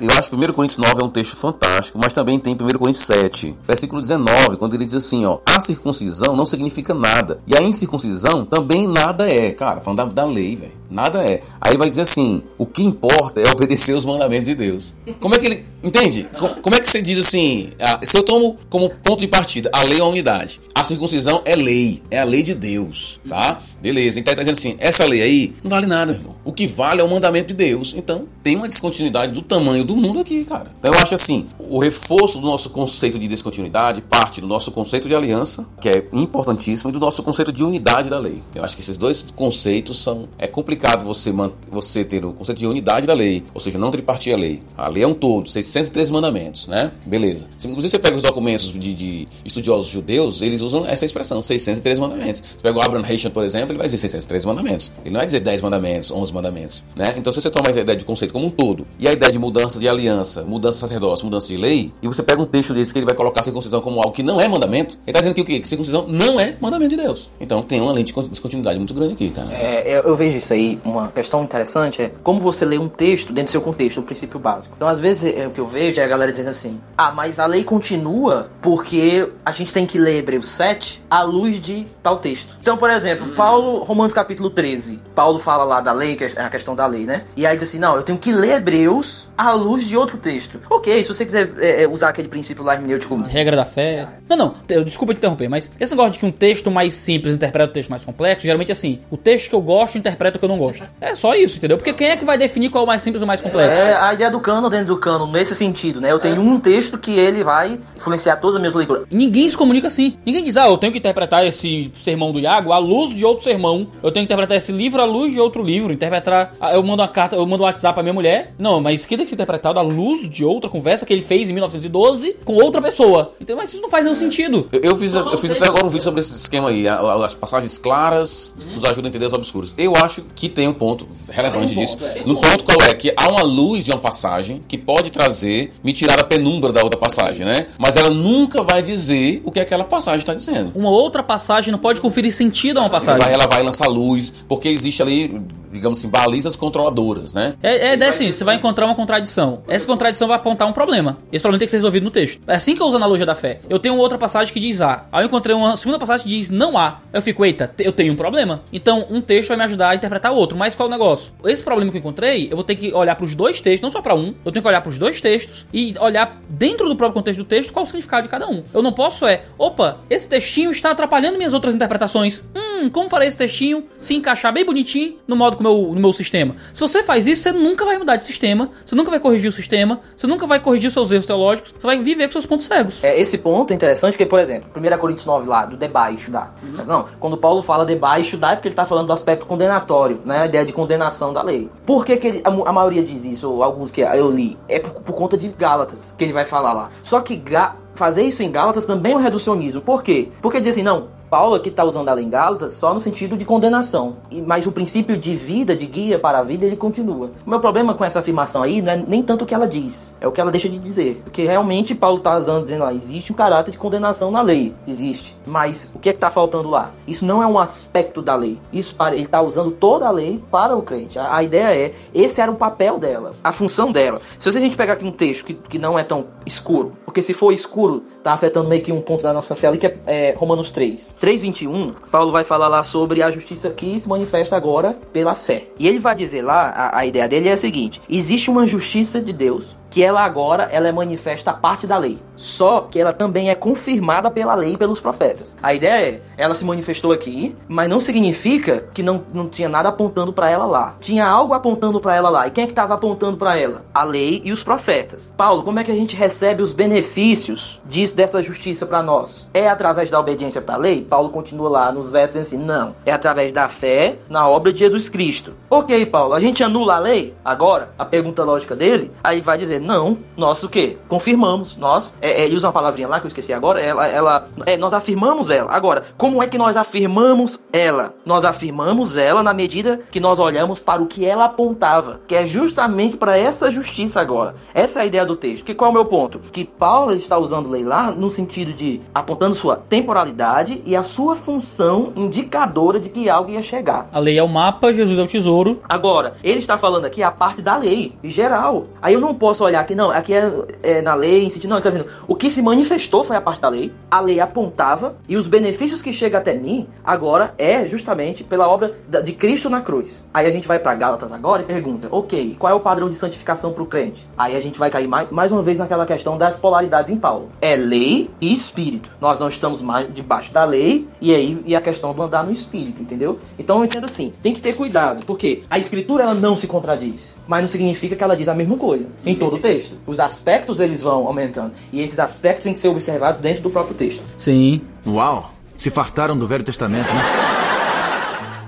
D: Eu acho que 1 Coríntios 9 é um texto fantástico, mas também tem 1 Coríntios 7, versículo 19, quando ele diz assim, ó, a circuncisão não significa nada, e a incircuncisão também nada é. Cara, falando da, da lei, velho, nada é. Aí vai dizer assim, o que importa é obedecer os mandamentos de Deus. Como é que ele, entende? Co- Como é que você diz assim, ah, se eu tomo como ponto de partida a lei é a unidade, a circuncisão é lei, é a lei de Deus, tá? Beleza, então ele tá dizendo assim, essa lei aí não vale nada, irmão. O que vale é o mandamento de Deus. Então, tem uma descontinuidade do tamanho do mundo aqui, cara. Então, eu acho assim, o reforço do nosso conceito de descontinuidade parte do nosso conceito de aliança, que é importantíssimo, e do nosso conceito de unidade da lei. Eu acho que esses dois conceitos são... É complicado você, man- você ter o conceito de unidade da lei, ou seja, não tripartir a lei. A lei é um todo, 613 mandamentos, né? Beleza. Se, inclusive, você pega os documentos de, de estudiosos judeus, eles usam essa expressão, 613 mandamentos. Você pega o Abraham Heschel, por exemplo, ele vai dizer 613 mandamentos. Ele não vai dizer 10 mandamentos, 11 mandamentos, né? Então, se você toma a ideia de conceito como um todo, e a ideia de mudança de aliança, mudança de sacerdócio, mudança de lei, e você pega um texto desse que ele vai colocar a circuncisão como algo que não é mandamento, ele tá dizendo que o quê? Que circuncisão não é mandamento de Deus. Então, tem uma lente de descontinuidade muito grande aqui, cara.
E: É, eu, eu vejo isso aí, uma questão interessante é como você lê um texto dentro do seu contexto, o princípio básico. Então, às vezes, é, o que eu vejo é a galera dizendo assim: ah, mas a lei continua porque a gente tem que ler Hebreus 7 à luz de tal texto. Então, por exemplo, Paulo, Romanos capítulo 13, Paulo fala lá da lei, que é a questão da lei, né? E aí diz assim: não, eu tenho que ler Hebreus à luz de outro texto. Ok, se você quiser é, é, usar aquele princípio lá hermenêutico
C: Regra da fé. Não, não, te- desculpa te interromper, mas esse negócio de que um texto mais simples interpreta o texto mais complexo, geralmente é assim, o texto que eu gosto interpreta o que eu não gosto. É só isso, entendeu? Porque quem é que vai definir qual é o mais simples ou o mais complexo?
E: É a ideia do cano dentro do cano, nesse sentido, né? Eu tenho um texto que ele vai influenciar todas as minhas leituras.
C: Ninguém se comunica assim. Ninguém diz, ah, eu tenho que interpretar esse sermão do Iago à luz de outro sermão, eu tenho que interpretar esse livro à luz de outro livro, interpretar. ah, Eu mando uma carta, eu mando um WhatsApp pra minha mulher. Não, mas isso aqui tem que ser interpretado à luz de outra conversa que ele fez em 1912 com outra pessoa. Então, mas isso não faz nenhum sentido.
D: Eu, eu fiz, eu fiz até agora um vídeo sobre esse esquema aí. As passagens claras nos ajudam a entender as obscuras. Eu acho que tem um ponto relevante
C: um
D: disso.
C: ponto, é.
D: No ponto qual é? Que há uma luz de uma passagem que pode trazer, me tirar a penumbra da outra passagem, né? Mas ela nunca vai dizer o que aquela passagem está dizendo.
C: Uma outra passagem não pode conferir sentido a uma passagem.
D: vai, ela vai lançar luz, porque existe ali, digamos assim, balizas controladoras, né?
C: É, é, é assim, você vai encontrar uma contradição. Essa contradição vai apontar um problema. Esse problema tem que ser resolvido no texto. É assim que eu uso a analogia da fé. Eu tenho outra passagem que diz A. Aí eu encontrei uma segunda passagem que diz não há. Eu fico, eita, eu tenho um problema. Então, um texto vai me ajudar a interpretar o outro. Mas qual é o negócio? Esse problema que eu encontrei, eu vou ter que olhar para os dois textos, não só para um. Eu tenho que olhar para os dois textos e olhar dentro do próprio contexto do texto qual o significado de cada um. Eu não posso é, opa, esse textinho está atrapalhando minhas outras interpretações. Hum, como farei esse textinho se encaixar bem bonitinho no modo como eu, no meu sistema? Se você faz isso, você nunca vai mudar de sistema, você nunca vai corrigir o sistema, você nunca vai corrigir seus erros teológicos, você vai viver com seus pontos cegos.
E: É, esse ponto é interessante, porque, por exemplo, 1 Coríntios 9 lá, do debaixo da. Mas não, quando Paulo fala debaixo da, é porque ele tá falando do aspecto condenatório, né? A ideia de condenação da lei. Por que, que ele- a, a maioria diz isso, ou alguns que eu li? É por, por conta de Gálatas, que ele vai falar lá. Só que Gá- fazer isso em Gálatas também é um reducionismo. Por quê? Porque diz assim, não, Paulo aqui está usando a lei em Gálatas só no sentido de condenação. Mas o princípio de vida, de guia para a vida, ele continua. O meu problema com essa afirmação aí não é nem tanto o que ela diz, é o que ela deixa de dizer. Porque realmente Paulo está usando, dizendo lá, existe um caráter de condenação na lei. Existe. Mas o que é que está faltando lá? Isso não é um aspecto da lei. Isso para, ele está usando toda a lei para o crente. A, a ideia é, esse era o papel dela, a função dela. Se a gente pegar aqui um texto que, que não é tão escuro, porque se for escuro, tá afetando meio que um ponto da nossa fé ali, que é, é Romanos 3. 3,21, Paulo vai falar lá sobre a justiça que se manifesta agora pela fé. E ele vai dizer lá, a, a ideia dele é a seguinte: existe uma justiça de Deus que ela agora ela é manifesta parte da lei. Só que ela também é confirmada pela lei e pelos profetas. A ideia é, ela se manifestou aqui, mas não significa que não, não tinha nada apontando para ela lá. Tinha algo apontando para ela lá. E quem é que estava apontando para ela? A lei e os profetas. Paulo, como é que a gente recebe os benefícios disso dessa justiça para nós? É através da obediência para a lei? Paulo continua lá nos versos assim, não. É através da fé na obra de Jesus Cristo. OK, Paulo, a gente anula a lei agora? A pergunta lógica dele, aí vai dizer, não, nós o quê? Confirmamos, nós, é, é, ele usa uma palavrinha lá que eu esqueci agora, ela, ela é, nós afirmamos ela. Agora, como é que nós afirmamos ela? Nós afirmamos ela na medida que nós olhamos para o que ela apontava, que é justamente para essa justiça agora. Essa é a ideia do texto. Que qual é o meu ponto? Que Paulo está usando lei lá no sentido de apontando sua temporalidade e a sua função indicadora de que algo ia chegar.
C: A lei é o mapa, Jesus é o tesouro.
E: Agora, ele está falando aqui a parte da lei, em geral. Aí eu não posso olhar aqui, não, aqui é, é na lei, em sentido, não, ele está dizendo, o que se manifestou foi a parte da lei, a lei apontava, e os benefícios que chegam até mim, agora, é justamente pela obra de Cristo na cruz. Aí a gente vai para Gálatas agora e pergunta, ok, qual é o padrão de santificação para o crente? Aí a gente vai cair mais, mais uma vez naquela questão das polaridades em Paulo. É lei e espírito. Nós não estamos mais debaixo da lei, e aí e a questão do andar no espírito, entendeu? Então eu entendo assim, tem que ter cuidado, porque a escritura ela não se contradiz, mas não significa que ela diz a mesma coisa em todo o texto. Os aspectos eles vão aumentando, e esses aspectos têm que ser observados dentro do próprio texto.
C: Sim.
G: Uau! Se fartaram do Velho Testamento, né?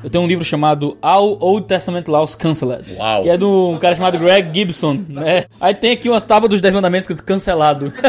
C: Eu tenho um livro chamado All Old Testament Laws Cancelled.
D: Uau.
C: Que é de um cara chamado Greg Gibson, né? Aí tem aqui uma tábua dos 10 mandamentos escrito cancelado.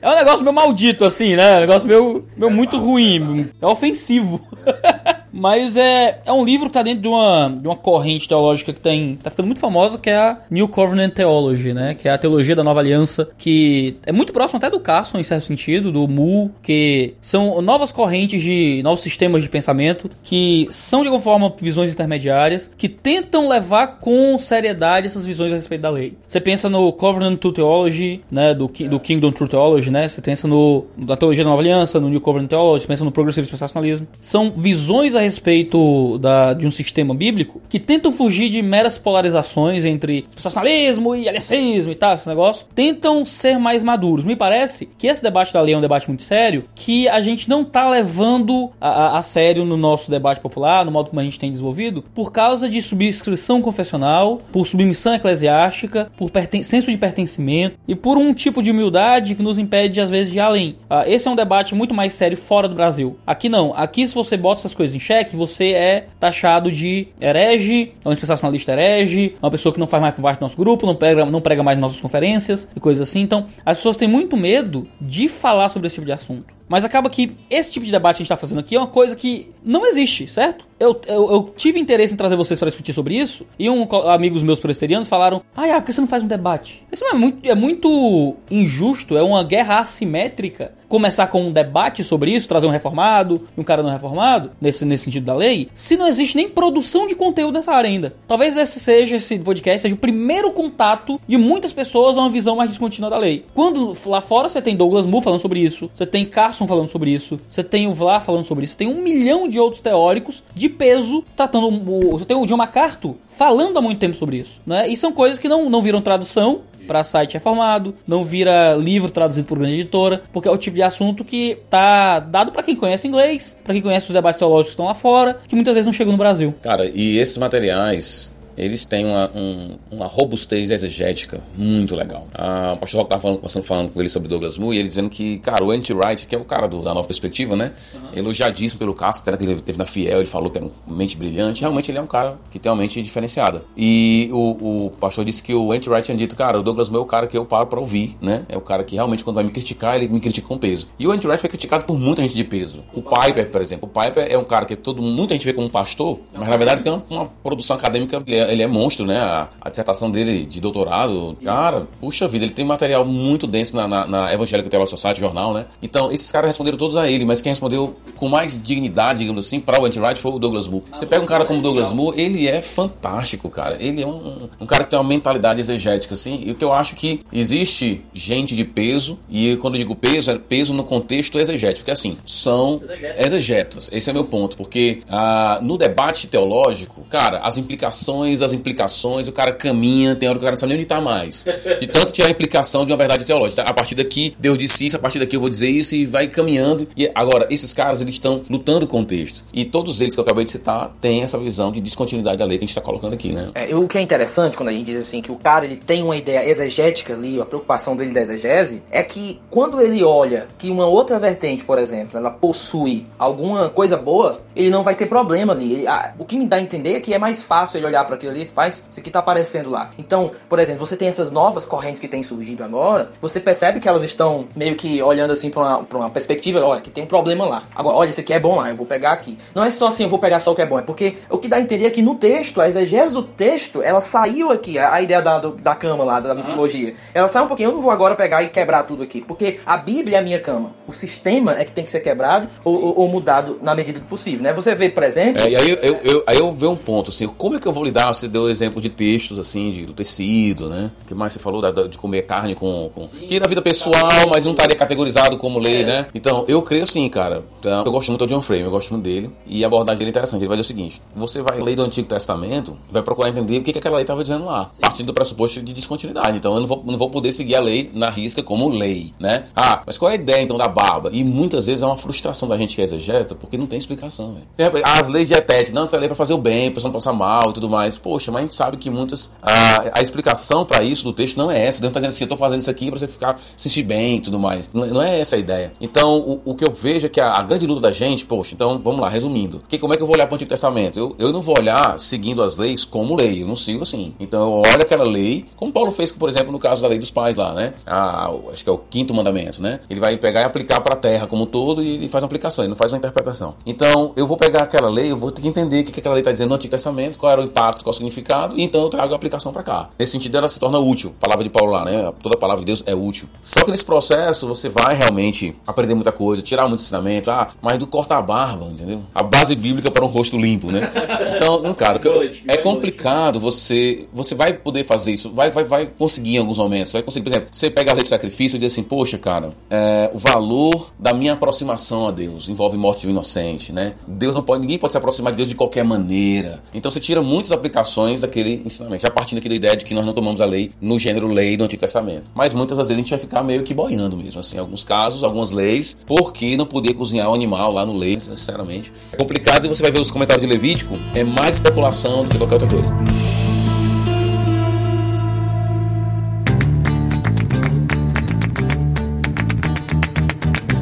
C: É um negócio meio maldito, assim, né? Um negócio meio, meio muito ruim. É ofensivo. Mas é, é um livro que tá dentro de uma, de uma corrente teológica que tem, tá ficando muito famosa, que é a New Covenant Theology, né? Que é a teologia da nova aliança, que é muito próximo até do Carson, em certo sentido, do Mu, que são novas correntes de novos sistemas de pensamento que são de alguma forma visões intermediárias que tentam levar com seriedade essas visões a respeito da lei. Você pensa no Covenant True Theology, né? Do, do Kingdom True Theology, né? Você pensa no na teologia da nova aliança, no New Covenant Theology, você pensa no Progressive Dispensacionalismo. São visões a respeito da, de um sistema bíblico que tentam fugir de meras polarizações entre sensacionalismo e aliancismo e tal, esse negócio. Tentam ser mais maduros. Me parece que esse debate da lei é um debate muito sério, que a gente não tá levando a, a, a sério no nosso debate popular, no modo como a gente tem desenvolvido, por causa de subscrição confessional, por submissão eclesiástica, por senso de pertencimento e por um tipo de humildade que nos impede, às vezes, de ir além. Uh, esse é um debate muito mais sério fora do Brasil. Aqui não. Aqui, se você bota essas coisas em xeque, você é taxado de herege, é um sensacionalista herege, uma pessoa que não faz mais parte do nosso grupo, não prega, não prega mais nossas conferências e coisas assim. Então, as pessoas têm muito medo de falar sobre esse tipo de assunto. Mas acaba que esse tipo de debate que a gente está fazendo aqui é uma coisa que não existe, certo? Eu, eu, eu tive interesse em trazer vocês para discutir sobre isso, e um amigos meus presbiterianos falaram: Ah, por que você não faz um debate? Isso é muito, é muito injusto, é uma guerra assimétrica começar com um debate sobre isso, trazer um reformado e um cara não reformado, nesse, nesse sentido da lei, se não existe nem produção de conteúdo nessa área ainda. Talvez esse seja, esse podcast, seja o primeiro contato de muitas pessoas a uma visão mais descontínua da lei. Quando lá fora você tem Douglas Moore falando sobre isso, você tem Carson falando sobre isso, você tem o Vlar falando sobre isso, tem um milhão de outros teóricos de peso tratando. Você tem o John MacArthur falando há muito tempo sobre isso, né? E são coisas que não, não viram tradução, para site reformado, não vira livro traduzido por grande editora, porque é o tipo de assunto que tá dado para quem conhece inglês, para quem conhece os debates teológicos que estão lá fora, que muitas vezes não chegam no Brasil.
D: Cara, e esses materiais eles têm uma, um, uma robustez exegética muito legal. Ah, o pastor Rock estava falando, passando, falando com ele sobre Douglas Moo e ele dizendo que, cara, o Anti Wright, que é o cara do, da nova perspectiva, né? Uhum. Elogiadíssimo pelo Castro, que ele teve na Fiel, ele falou que era uma mente brilhante. Realmente ele é um cara que tem uma mente diferenciada. E o, o pastor disse que o Anti Wright tinha dito, cara, o Douglas Moo é o cara que eu paro para ouvir, né? É o cara que realmente, quando vai me criticar, ele me critica com peso. E o Anti Wright foi criticado por muita gente de peso. O Piper, por exemplo. O Piper é um cara que todo muita gente vê como pastor, mas na verdade tem uma, uma produção acadêmica, ele é, monstro, né? a, dissertação dele de doutorado, cara, puxa vida, ele tem material muito denso na, na, na Evangelical Theological Society, jornal, né? Então, esses caras responderam todos a ele, mas quem respondeu com mais dignidade, digamos assim, para o anti-right foi o Douglas Moore. Você pega um cara como o Douglas Moore, ele é fantástico, cara. Ele é um, um cara que tem uma mentalidade exegética, assim, e o que eu acho que existe gente de peso, e quando eu digo peso, é peso no contexto exegético, porque assim, são exegetas. Esse é meu ponto, porque ah, no debate teológico, cara, as implicações, as implicações o cara caminha, tem hora que o cara não sabe nem onde está mais. De tanto que é a implicação de uma verdade teológica. A partir daqui, Deus disse isso, a partir daqui eu vou dizer isso e vai caminhando. E agora, esses caras, eles estão lutando com o texto. E todos eles que eu acabei de citar têm essa visão de descontinuidade da lei que a gente está colocando aqui, né?
E: É, o que é interessante quando a gente diz assim que o cara ele tem uma ideia exegética ali, a preocupação dele da exegese, é que quando ele olha que uma outra vertente, por exemplo, ela possui alguma coisa boa, ele não vai ter problema ali. Ele, ah, o que me dá a entender é que é mais fácil ele olhar para aquilo ali paz, isso aqui tá aparecendo lá. Então, por exemplo, você tem essas novas correntes que têm surgido agora, você percebe que elas estão meio que olhando assim para uma, pra uma perspectiva, olha, que tem um problema lá. Agora, olha, isso aqui é bom lá, eu vou pegar aqui. Não é só assim, eu vou pegar só o que é bom, é porque o que dá a entender é que no texto, a exegese do texto, ela saiu aqui, a, a ideia da, do, da cama lá, da mitologia. Ela sai um pouquinho, eu não vou agora pegar e quebrar tudo aqui, porque a Bíblia é a minha cama. O sistema é que tem que ser quebrado ou, ou, ou mudado na medida do possível, né? Você vê, por exemplo...
D: É, e aí eu, eu, eu, aí eu vejo um ponto, assim, como é que eu vou lidar, você deu exemplo de texto assim, de, do tecido, né? O que mais você falou da, de comer carne com. com... Sim, que da vida pessoal, mas não estaria categorizado como lei, é. né? Então, eu creio assim, cara. Então, eu gosto muito do John Frame, eu gosto muito dele. E a abordagem dele é interessante. Ele vai dizer o seguinte: você vai ler do Antigo Testamento, vai procurar entender o que, que aquela lei estava dizendo lá, Sim. partindo do pressuposto de descontinuidade. Então, eu não vou, não vou poder seguir a lei na risca como lei, né? Ah, mas qual é a ideia então da barba? E muitas vezes é uma frustração da gente que é exegeta, porque não tem explicação, velho. As leis dietéticas, não, tem lei para fazer o bem, para não passar mal e tudo mais. Poxa, mas a gente sabe que muitas a, a explicação para isso do texto não é essa. Deus está dizendo assim, eu estou fazendo isso aqui para você ficar sentir bem e tudo mais. Não, não, é essa a ideia. Então, o, o que eu vejo é que a, a, grande luta da gente, poxa, então vamos lá, resumindo. Que, como é que eu vou olhar para o Antigo Testamento? Eu, eu não vou olhar seguindo as leis como lei, eu não sigo assim. Então eu olho aquela lei, como Paulo fez, por exemplo, no caso da lei dos pais lá, né? A, acho que é o quinto mandamento, né? Ele vai pegar e aplicar para a terra como um todo e faz uma aplicação, ele não faz uma interpretação. Então, eu vou pegar aquela lei, eu vou ter que entender o que, que aquela lei está dizendo no Antigo Testamento, qual era o impacto, qual o significado, e então eu trago a aplicação para cá. Nesse sentido, ela se torna útil. A palavra de Paulo lá, né? Toda a palavra de Deus é útil. Só que nesse processo você vai realmente aprender muita coisa, tirar muito ensinamento, ah, mas do corta a barba, entendeu? A base bíblica para um rosto limpo, né? Então, cara, é complicado você você vai poder fazer isso, vai, vai, vai conseguir em alguns momentos, vai conseguir, por exemplo, você pega a lei de sacrifício e diz assim, poxa, cara, é, o valor da minha aproximação a Deus envolve morte de um inocente, né? Deus não pode, ninguém pode se aproximar de Deus de qualquer maneira. Então você tira muitas aplicações daquele ensinamento, já partindo daquela ideia de que nós não tomamos a lei no gênero lei do Antigo Testamento. Mas muitas das vezes a gente vai ficar meio que boiando mesmo, assim, alguns casos, algumas leis, porque não podia cozinhar o animal lá no leite, necessariamente. É complicado e você vai ver os comentários de Levítico, é mais especulação do que qualquer outra coisa.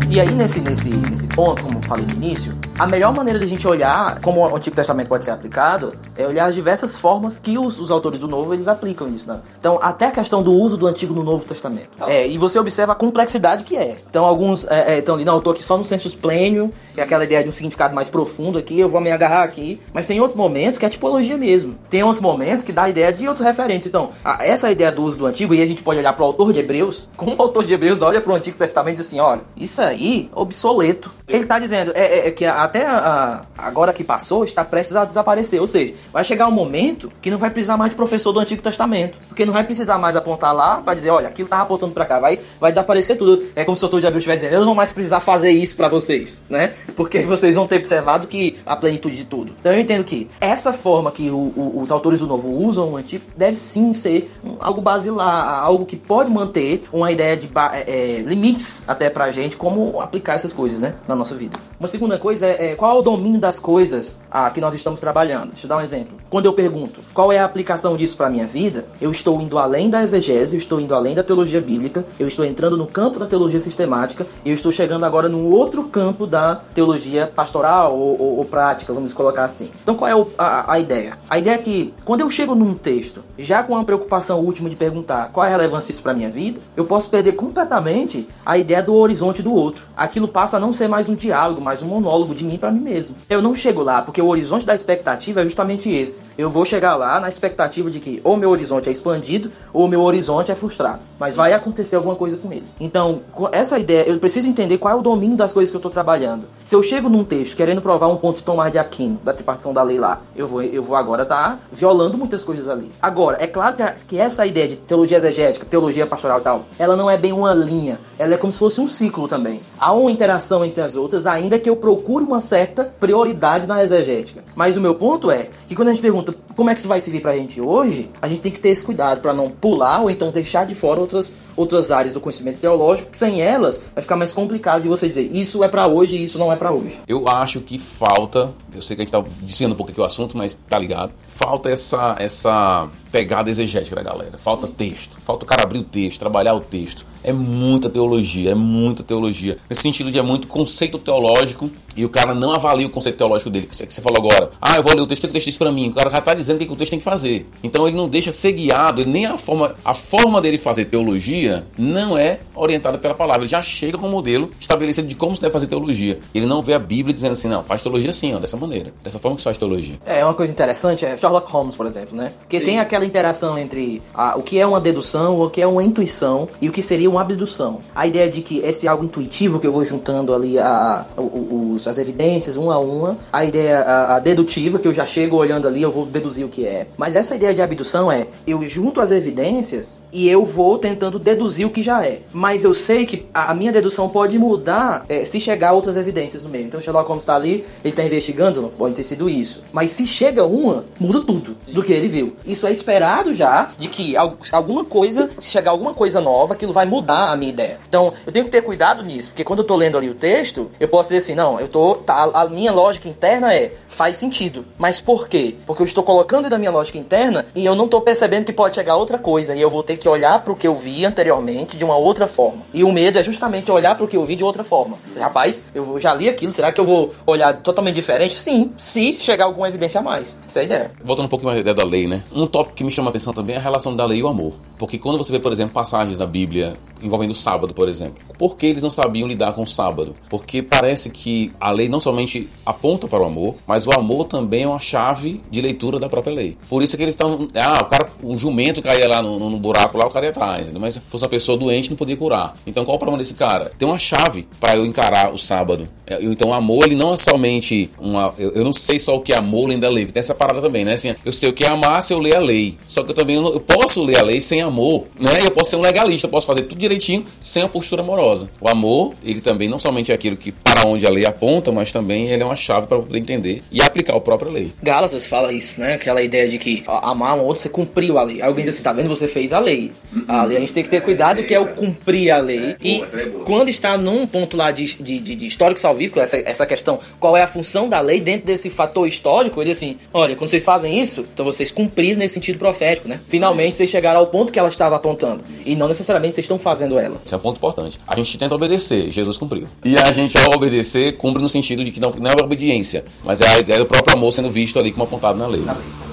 E: E aí, nesse, nesse, nesse ponto, como eu falei no início, a melhor maneira de a gente olhar como o Antigo Testamento pode ser aplicado é olhar as diversas formas que os, os autores do Novo eles aplicam isso, né? Então, até a questão do uso do Antigo no Novo Testamento. É, e você observa a complexidade que é. Então, alguns é, é, estão ali, não, eu tô aqui só no sensus plênio, que é aquela ideia de um significado mais profundo aqui, eu vou me agarrar aqui. Mas tem outros momentos que é tipologia mesmo. Tem outros momentos que dá a ideia de outros referentes. Então, a, essa ideia do uso do Antigo, e a gente pode olhar para o autor de Hebreus, como o autor de Hebreus olha para o Antigo Testamento e diz assim: olha, isso aí, obsoleto. Ele está dizendo é, é, é que até a, agora que passou está prestes a desaparecer. Ou seja, vai chegar um momento que não vai precisar mais de professor do Antigo Testamento. Porque não vai precisar mais apontar lá para dizer, olha, aquilo estava apontando para cá. Vai, vai desaparecer tudo. É como se o autor de Hebreus estivesse dizendo, eu não vou mais precisar fazer isso para vocês, né? Porque vocês vão ter observado que a plenitude de tudo. Então eu entendo que essa forma que o, o, os autores do Novo usam o Antigo deve sim ser algo basilar, algo que pode manter uma ideia de é, é, limites até pra gente, como aplicar essas coisas, né, na nossa vida. Uma segunda coisa é, é qual é o domínio das coisas ah, que nós estamos trabalhando. Deixa eu dar um exemplo. Quando eu pergunto qual é a aplicação disso para minha vida, eu estou indo além da exegese, eu estou indo além da teologia bíblica, eu estou entrando no campo da teologia sistemática, eu estou chegando agora num outro campo da teologia pastoral ou, ou, ou prática, vamos colocar assim. Então qual é o, a, a ideia? A ideia é que quando eu chego num texto, já com a preocupação última de perguntar qual é a relevância disso para minha vida, eu posso perder completamente a ideia do horizonte do outro. Aquilo passa a não ser mais um diálogo, mais um monólogo de mim para mim mesmo. Eu não chego lá porque o horizonte da expectativa é justamente esse. Eu vou chegar lá na expectativa de que ou meu horizonte é expandido ou meu horizonte é frustrado. Mas vai acontecer alguma coisa com ele. Então, essa ideia, eu preciso entender qual é o domínio das coisas que eu estou trabalhando. Se eu chego num texto querendo provar um ponto de Tomás de Aquino, da tripartição da lei lá, eu vou, eu vou agora estar tá violando muitas coisas ali. Agora, é claro que, a, que essa ideia de teologia exegética, teologia pastoral e tal, ela não é bem uma linha. Ela é como se fosse um ciclo também. Há uma interação entre as outras, ainda que eu procure uma certa prioridade na exegética. Mas o meu ponto é que quando a gente pergunta como é que isso vai servir pra gente hoje, a gente tem que ter esse cuidado para não pular ou então deixar de fora outras, outras áreas do conhecimento teológico. Sem elas, vai ficar mais complicado de você dizer isso é para hoje e isso não é para hoje.
D: Eu acho que falta, eu sei que a gente tá desviando um pouco aqui o assunto, mas tá ligado. Falta essa, essa pegada exegética da galera. Falta texto. Falta o cara abrir o texto, trabalhar o texto. É muita teologia, é muita teologia. Nesse sentido de é muito conceito teológico e o cara não avalia o conceito teológico dele, que você falou agora. Ah, eu vou ler o texto, o que o texto diz pra mim? O cara já tá dizendo o que o texto tem que fazer. Então ele não deixa ser guiado, ele nem a forma, a forma dele fazer teologia não é orientada pela palavra. Ele já chega com um modelo estabelecido de como se deve fazer teologia. Ele não vê a Bíblia dizendo assim, não, faz teologia assim, ó, dessa maneira. Dessa forma que se faz teologia.
E: É, uma coisa interessante é Sherlock Holmes, por exemplo, né? Porque Sim. tem aquela interação entre a, o que é uma dedução, o que é uma intuição e o que seria uma abdução. A ideia de que esse algo intuitivo que eu vou juntando ali a, a os, as evidências uma a uma, a ideia a, a, dedutiva que eu já chego olhando ali, eu vou deduzir o que é. Mas essa ideia de abdução é eu junto as evidências e eu vou tentando deduzir o que já é. Mas eu sei que a, minha dedução pode mudar é, se chegar outras evidências no meio. Então Sherlock Holmes está ali, ele está investigando, pode ter sido isso. Mas se chega uma, muda tudo do que ele viu. Isso é esperado já de que alguma coisa, se chegar alguma coisa nova, aquilo vai mudar a minha ideia. Então, eu tenho que ter cuidado nisso, porque quando eu tô lendo ali o texto, eu posso dizer assim, não, eu tá, a minha lógica interna é, faz sentido. Mas por quê? Porque eu estou colocando da minha lógica interna e eu não tô percebendo que pode chegar outra coisa e eu vou ter que olhar para o que eu vi anteriormente de uma outra forma. E o medo é justamente olhar para o que eu vi de outra forma. Rapaz, eu já li aquilo, será que eu vou olhar totalmente diferente? Sim, se chegar alguma evidência a mais. Essa é a ideia.
D: Voltando um pouco mais à ideia da lei, né? Um tópico que me chama a atenção também é a relação da lei e o amor. Porque quando você vê, por exemplo, passagens da Bíblia envolvendo o sábado, por exemplo. Por que eles não sabiam lidar com o sábado? Porque parece que a lei não somente aponta para o amor, mas o amor também é uma chave de leitura da própria lei. Por isso que eles estão. Ah, o cara, o jumento caía lá no, no buraco, lá o cara ia atrás. Mas se fosse uma pessoa doente, não podia curar. Então qual o problema desse cara? Tem uma chave para eu encarar o sábado. É, então o amor, ele não é somente uma. Eu, eu não sei só o que é amor além da lei. Tem essa parada também, né? Assim, eu sei o que é amar se eu ler a lei. Só que eu também eu posso ler a lei sem amor, né? Eu posso ser um legalista, eu posso fazer tudo direitinho sem a postura amorosa. O amor, ele também não somente é aquilo que para onde a lei aponta, mas também ele é uma chave para poder entender e aplicar a própria lei.
E: Gálatas fala isso, né? Aquela ideia de que amar um outro, você cumpriu a lei. Alguém diz assim, tá vendo? Você fez a lei. A lei, a gente tem que ter cuidado que é o cumprir a lei. E quando está num ponto lá de, de, de, de histórico salvífico, essa, essa questão, qual é a função da lei dentro desse fator histórico, ele diz assim, olha, quando vocês fazem isso, então vocês cumpriram nesse sentido profético, né? Finalmente vocês chegaram ao ponto que ela estava apontando. E não necessariamente vocês estão fazendo ela.
D: Esse é um ponto importante. A gente tenta obedecer, Jesus cumpriu. E a gente, ao obedecer, cumpre no sentido de que não, não é obediência, mas é a ideia do próprio amor sendo visto ali como apontado na lei.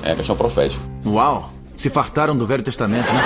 D: É a questão profética.
G: Uau! Se fartaram do Velho Testamento, né?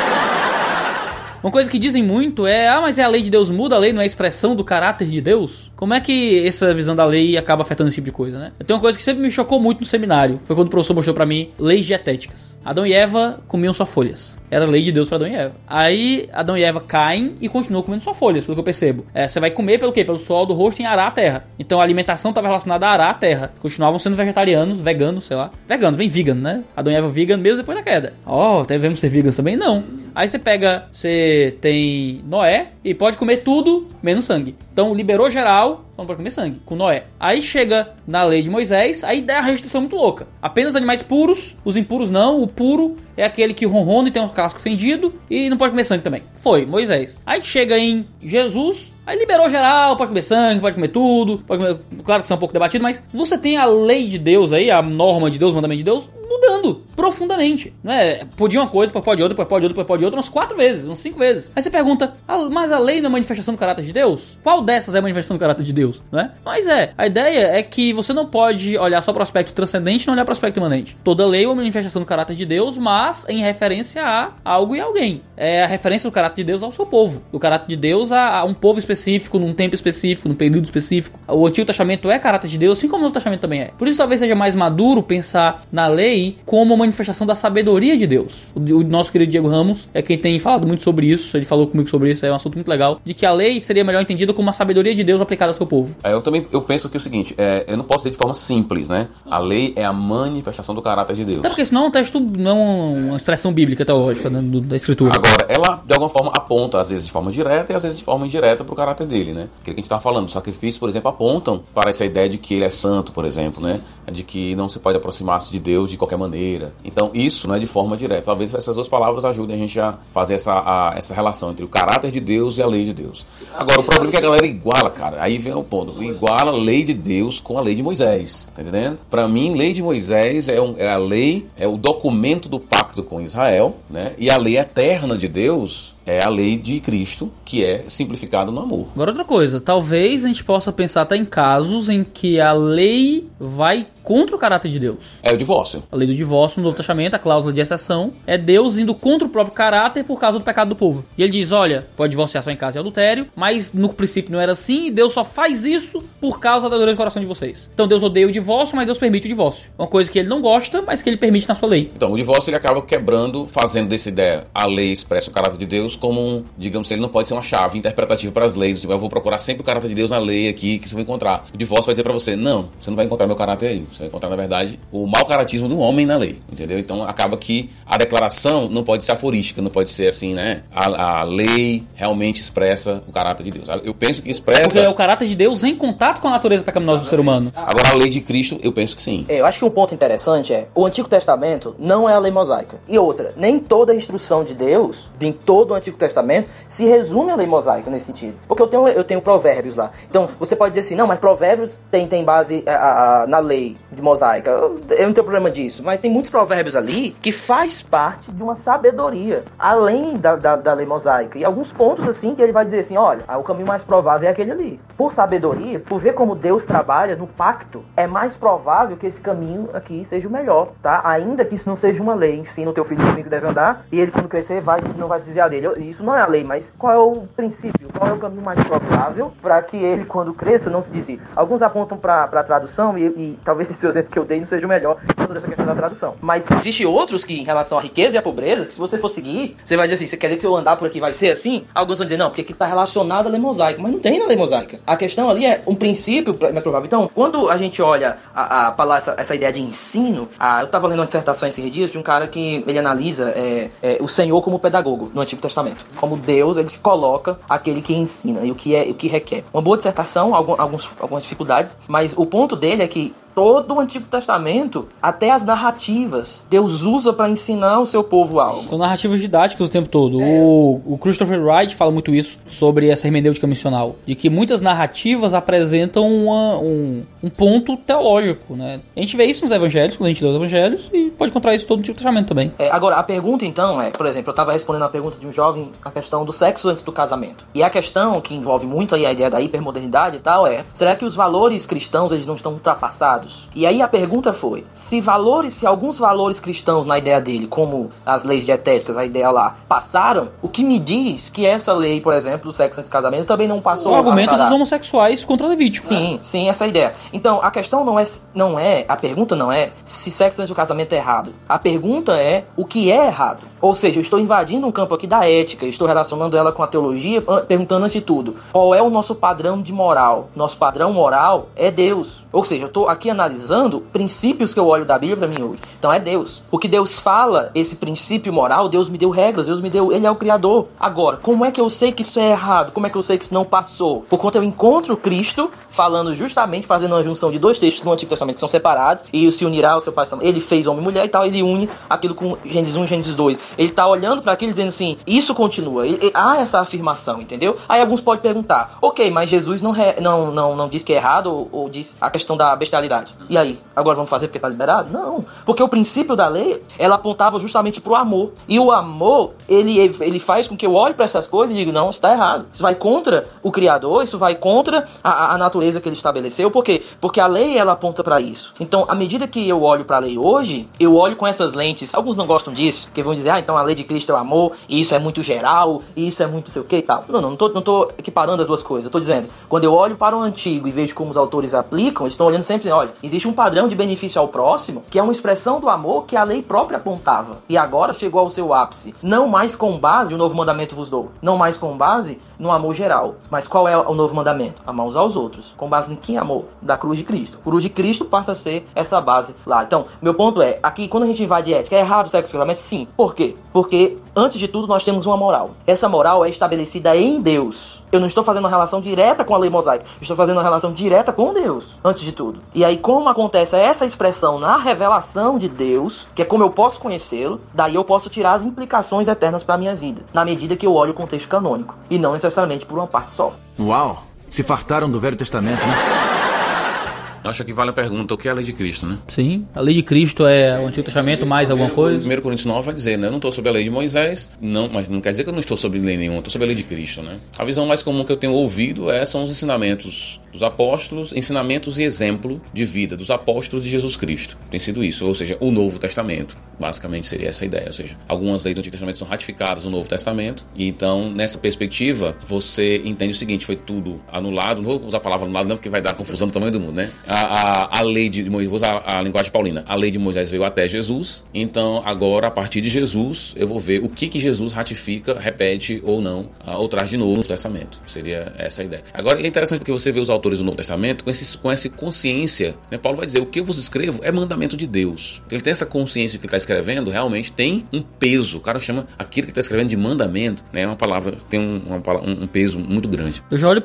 C: Uma coisa que dizem muito é: ah, mas é a lei de Deus muda, a lei não é a expressão do caráter de Deus? Como é que essa visão da lei acaba afetando esse tipo de coisa, né? Tenho uma coisa que sempre me chocou muito no seminário. Foi quando o professor mostrou pra mim leis dietéticas. Adão e Eva comiam só folhas. Era lei de Deus para Adão e Eva. Aí Adão e Eva caem e continuam comendo só folhas, pelo que eu percebo. É, você vai comer pelo quê? Pelo sol do rosto em arar a terra. Então a alimentação estava relacionada a arar a terra. Continuavam sendo vegetarianos, veganos, sei lá. Veganos, bem vegan, né? Adão e Eva vegan mesmo depois da queda. Ó, oh, devemos ser veganos também? Não. Aí você pega, você tem Noé e pode comer tudo menos sangue. Então liberou geral, não pode comer sangue, com Noé. Aí chega na lei de Moisés, aí dá a restrição muito louca. Apenas animais puros, os impuros não. O puro é aquele que ronrona e tem um casco fendido e não pode comer sangue também. Foi, Moisés. Aí chega em Jesus, Aí liberou geral, pode comer sangue, pode comer tudo, pode comer, claro que isso é um pouco debatido, mas você tem a lei de Deus aí, a norma de Deus, o mandamento de Deus, mudando profundamente. Não é? Podia uma coisa, depois pode outra, depois pode outra, depois pode outra, umas quatro vezes, umas cinco vezes. Aí você pergunta, ah, mas a lei não é manifestação do caráter de Deus? Qual dessas é manifestação do caráter de Deus? Não é? Mas é, a ideia é que você não pode olhar só para o aspecto transcendente e não olhar para o aspecto imanente. Toda lei é uma manifestação do caráter de Deus, mas em referência a algo e alguém. É a referência do caráter de Deus ao seu povo. Do caráter de Deus a, a um povo específico, num tempo específico, num período específico. O Antigo Testamento é caráter de Deus, assim como o Novo Testamento também é. Por isso talvez seja mais maduro pensar na lei como uma manifestação da sabedoria de Deus. O, nosso querido Diego Ramos é quem tem falado muito sobre isso, ele falou comigo sobre isso, é um assunto muito legal, de que a lei seria melhor entendida como uma sabedoria de Deus aplicada ao seu povo.
D: É, eu também eu penso que é o seguinte, é, eu não posso dizer de forma simples, né? A lei é a manifestação do caráter de Deus.
C: É porque senão o texto não é uma expressão bíblica teológica né, da escritura.
D: Agora, ela de alguma forma aponta, às vezes de forma direta e às vezes de forma indireta para o caráter dele, né? Aquilo que a gente estava falando, os sacrifícios, por exemplo, apontam para essa ideia de que ele é santo, por exemplo, né? De que não se pode aproximar-se de Deus de qualquer maneira. Então, isso não é de forma direta. Talvez essas duas palavras ajudem a gente a fazer essa, a, essa relação entre o caráter de Deus e a lei de Deus. Agora, o problema é que a galera iguala, cara. Aí vem o ponto. Iguala a lei de Deus com a lei de Moisés. Tá entendendo? Para mim, lei de Moisés é, um, é a lei, é o documento do pacto com Israel, né? E a lei eterna de Deus é a lei de Cristo, que é simplificada no amor.
C: Agora outra coisa, talvez a gente possa pensar até em casos em que a lei vai contra o caráter de Deus.
D: É o divórcio.
C: A lei do divórcio no Novo Testamento, a cláusula de exceção, é Deus indo contra o próprio caráter por causa do pecado do povo. E ele diz: olha, pode divorciar só em caso de adultério, mas no princípio não era assim, e Deus só faz isso por causa da dureza do coração de vocês. Então Deus odeia o divórcio, mas Deus permite o divórcio. Uma coisa que ele não gosta, mas que ele permite na sua lei.
D: Então, o divórcio ele acaba quebrando, fazendo dessa ideia, a lei expressa o caráter de Deus como um, digamos, ele não pode ser uma chave interpretativa para as leis. Tipo, eu vou procurar sempre o caráter de Deus na lei aqui que você vai encontrar. O divórcio vai dizer para você: não, você não vai encontrar meu caráter aí. Você vai encontrar, na verdade, o mau caratismo do homem na lei, entendeu? Então acaba que a declaração não pode ser aforística, não pode ser assim, né? A, a lei realmente expressa o caráter de Deus. Eu penso que expressa.
C: Porque é o caráter de Deus em contato com a natureza pecaminosa do ser humano.
D: Agora a lei de Cristo, eu penso que sim.
E: É, eu acho que um ponto interessante é o Antigo Testamento não é a lei mosaica. E outra, nem toda a instrução de Deus, em todo o Antigo Testamento, se resume à lei mosaica nesse sentido. Porque eu tenho, eu tenho provérbios lá. Então você pode dizer assim, não, mas provérbios tem, tem base a, a, na lei de mosaica. Eu, eu não tenho problema disso. isso, mas tem muitos provérbios ali que faz parte de uma sabedoria, além da, da, da lei mosaica. E alguns pontos assim que ele vai dizer assim, olha, o caminho mais provável é aquele ali. Por sabedoria, por ver como Deus trabalha no pacto, é mais provável que esse caminho aqui seja o melhor, tá? Ainda que isso não seja uma lei, ensina o teu filho que deve andar, e ele quando crescer vai não vai desviar dele. Isso não é a lei, mas qual é o princípio? Qual é o caminho mais provável para que ele quando cresça não se desvie? Alguns apontam para a tradução e, e talvez esse exemplo que eu dei não seja o melhor sobre essa questão da tradução. Mas existe outros que em relação à riqueza e à pobreza, que se você for seguir, você vai dizer assim, você quer dizer que se eu andar por aqui vai ser assim? Alguns vão dizer não, porque aqui está relacionado à lei mosaica, mas não tem na lei mosaica. A questão ali é um princípio mais provável. Então, quando a gente olha a, a essa, essa ideia de ensino, a, eu estava lendo uma dissertação esses dias de um cara que ele analisa é, é, o Senhor como pedagogo no Antigo Testamento. Como Deus, ele se coloca aquele que ensina e o que é o que requer. Uma boa dissertação, algumas dificuldades, mas o ponto dele é que todo o Antigo Testamento, até as narrativas, Deus usa para ensinar o seu povo algo.
C: São narrativas didáticas o tempo todo. É. O, o Christopher Wright fala muito isso sobre essa hermenêutica missional, de que muitas narrativas apresentam uma, um, um ponto teológico, né? A gente vê isso nos evangelhos, quando a gente lê os evangelhos, e pode encontrar isso todo no Antigo Testamento também.
E: É, agora, a pergunta então é, por exemplo, eu estava respondendo a pergunta de um jovem a questão do sexo antes do casamento. E a questão que envolve muito aí a ideia da hipermodernidade e tal é, será que os valores cristãos eles não estão ultrapassados? E aí a pergunta foi: se valores, se alguns valores cristãos na ideia dele, como as leis dietéticas, a ideia lá, passaram, o que me diz que essa lei, por exemplo, do sexo antes do casamento também não passou?
C: O argumento dos homossexuais contra Levítico.
E: Sim, né? sim, essa é a ideia. Então, a questão não é, não é, a pergunta não é se sexo antes do casamento é errado. A pergunta é o que é errado. Ou seja, eu estou invadindo um campo aqui da ética, estou relacionando ela com a teologia, perguntando antes de tudo, qual é o nosso padrão de moral? Nosso padrão moral é Deus. Ou seja, eu estou aqui analisando princípios que eu olho da Bíblia para mim hoje. Então é Deus. O que Deus fala, esse princípio moral, Deus me deu regras, Deus me deu, ele é o criador. Agora, como é que eu sei que isso é errado? Como é que eu sei que isso não passou? Por conta eu encontro Cristo falando justamente, fazendo uma junção de dois textos no Antigo Testamento que são separados, e se unirá ao seu pai. Ele fez homem e mulher e tal, ele une aquilo com Gênesis 1 e Gênesis 2. Ele tá olhando para aquilo dizendo assim, isso continua. Ele, há essa afirmação, entendeu? Aí alguns podem perguntar, ok, mas Jesus não, re, não, não, não diz que é errado ou, ou diz a questão da bestialidade. E aí? Agora vamos fazer porque tá liberado? Não. Porque o princípio da lei, ela apontava justamente pro amor. E o amor, ele, ele faz com que eu olhe para essas coisas e diga, não, está errado. Isso vai contra o Criador, isso vai contra a, a natureza que ele estabeleceu. Por quê? Porque a lei, ela aponta para isso. Então, à medida que eu olho para a lei hoje, eu olho com essas lentes. Alguns não gostam disso, que vão dizer, ah, então a lei de Cristo é o amor, e isso é muito geral, e isso é muito sei o que e tal. Não, não, não tô, não tô equiparando as duas coisas. Eu tô dizendo, quando eu olho para o antigo e vejo como os autores aplicam, eles estão olhando sempre, olha, existe um padrão de benefício ao próximo, que é uma expressão do amor que a lei própria apontava. E agora chegou ao seu ápice. Não mais com base, o novo mandamento vos dou, não mais com base no amor geral. Mas qual é o novo mandamento? Amar uns aos outros. Com base em quem amor? Da cruz de Cristo. Cruz de Cristo passa a ser essa base lá. Então, meu ponto é, aqui quando a gente invade ética, é errado sexo casamento? Sim. Por quê? Porque, antes de tudo, nós temos uma moral. Essa moral é estabelecida em Deus. Eu não estou fazendo uma relação direta com a lei mosaica. Estou fazendo uma relação direta com Deus, antes de tudo. E aí, como acontece essa expressão na revelação de Deus, que é como eu posso conhecê-lo, daí eu posso tirar as implicações eternas para a minha vida, na medida que eu olho o contexto canônico, e não necessariamente por uma parte só.
G: Uau! Se fartaram do Velho Testamento, né?
D: Acho que vale a pergunta, o que é a lei de Cristo, né?
C: Sim, a lei de Cristo é o Antigo Testamento mais alguma coisa?
D: 1 Coríntios 9 vai dizer, né? Eu não estou sob a lei de Moisés, não, mas não quer dizer que eu não estou sob lei nenhuma, estou sob a lei de Cristo, né? A visão mais comum que eu tenho ouvido é, são os ensinamentos dos apóstolos, ensinamentos e exemplo de vida dos apóstolos de Jesus Cristo. Tem sido isso, ou seja, o Novo Testamento. Basicamente seria essa a ideia, ou seja, algumas leis do Antigo Testamento são ratificadas no Novo Testamento, e então, nessa perspectiva, você entende o seguinte, foi tudo anulado, não vou usar a palavra anulado não, porque vai dar confusão no tamanho do mundo, né? A, a, a lei de Moisés, vou usar a linguagem paulina, a lei de Moisés veio até Jesus, então agora, a partir de Jesus, eu vou ver o que que Jesus ratifica, repete ou não, ou traz de novo no Testamento. Seria essa a ideia. Agora, é interessante porque você vê os autores do Novo Testamento com, esse, com essa consciência. Né? Paulo vai dizer: o que eu vos escrevo é mandamento de Deus. Ele tem essa consciência que está escrevendo, realmente tem um peso. O cara chama aquilo que está escrevendo de mandamento, né? É uma palavra, tem um, uma, um, peso muito grande.
C: Eu já olho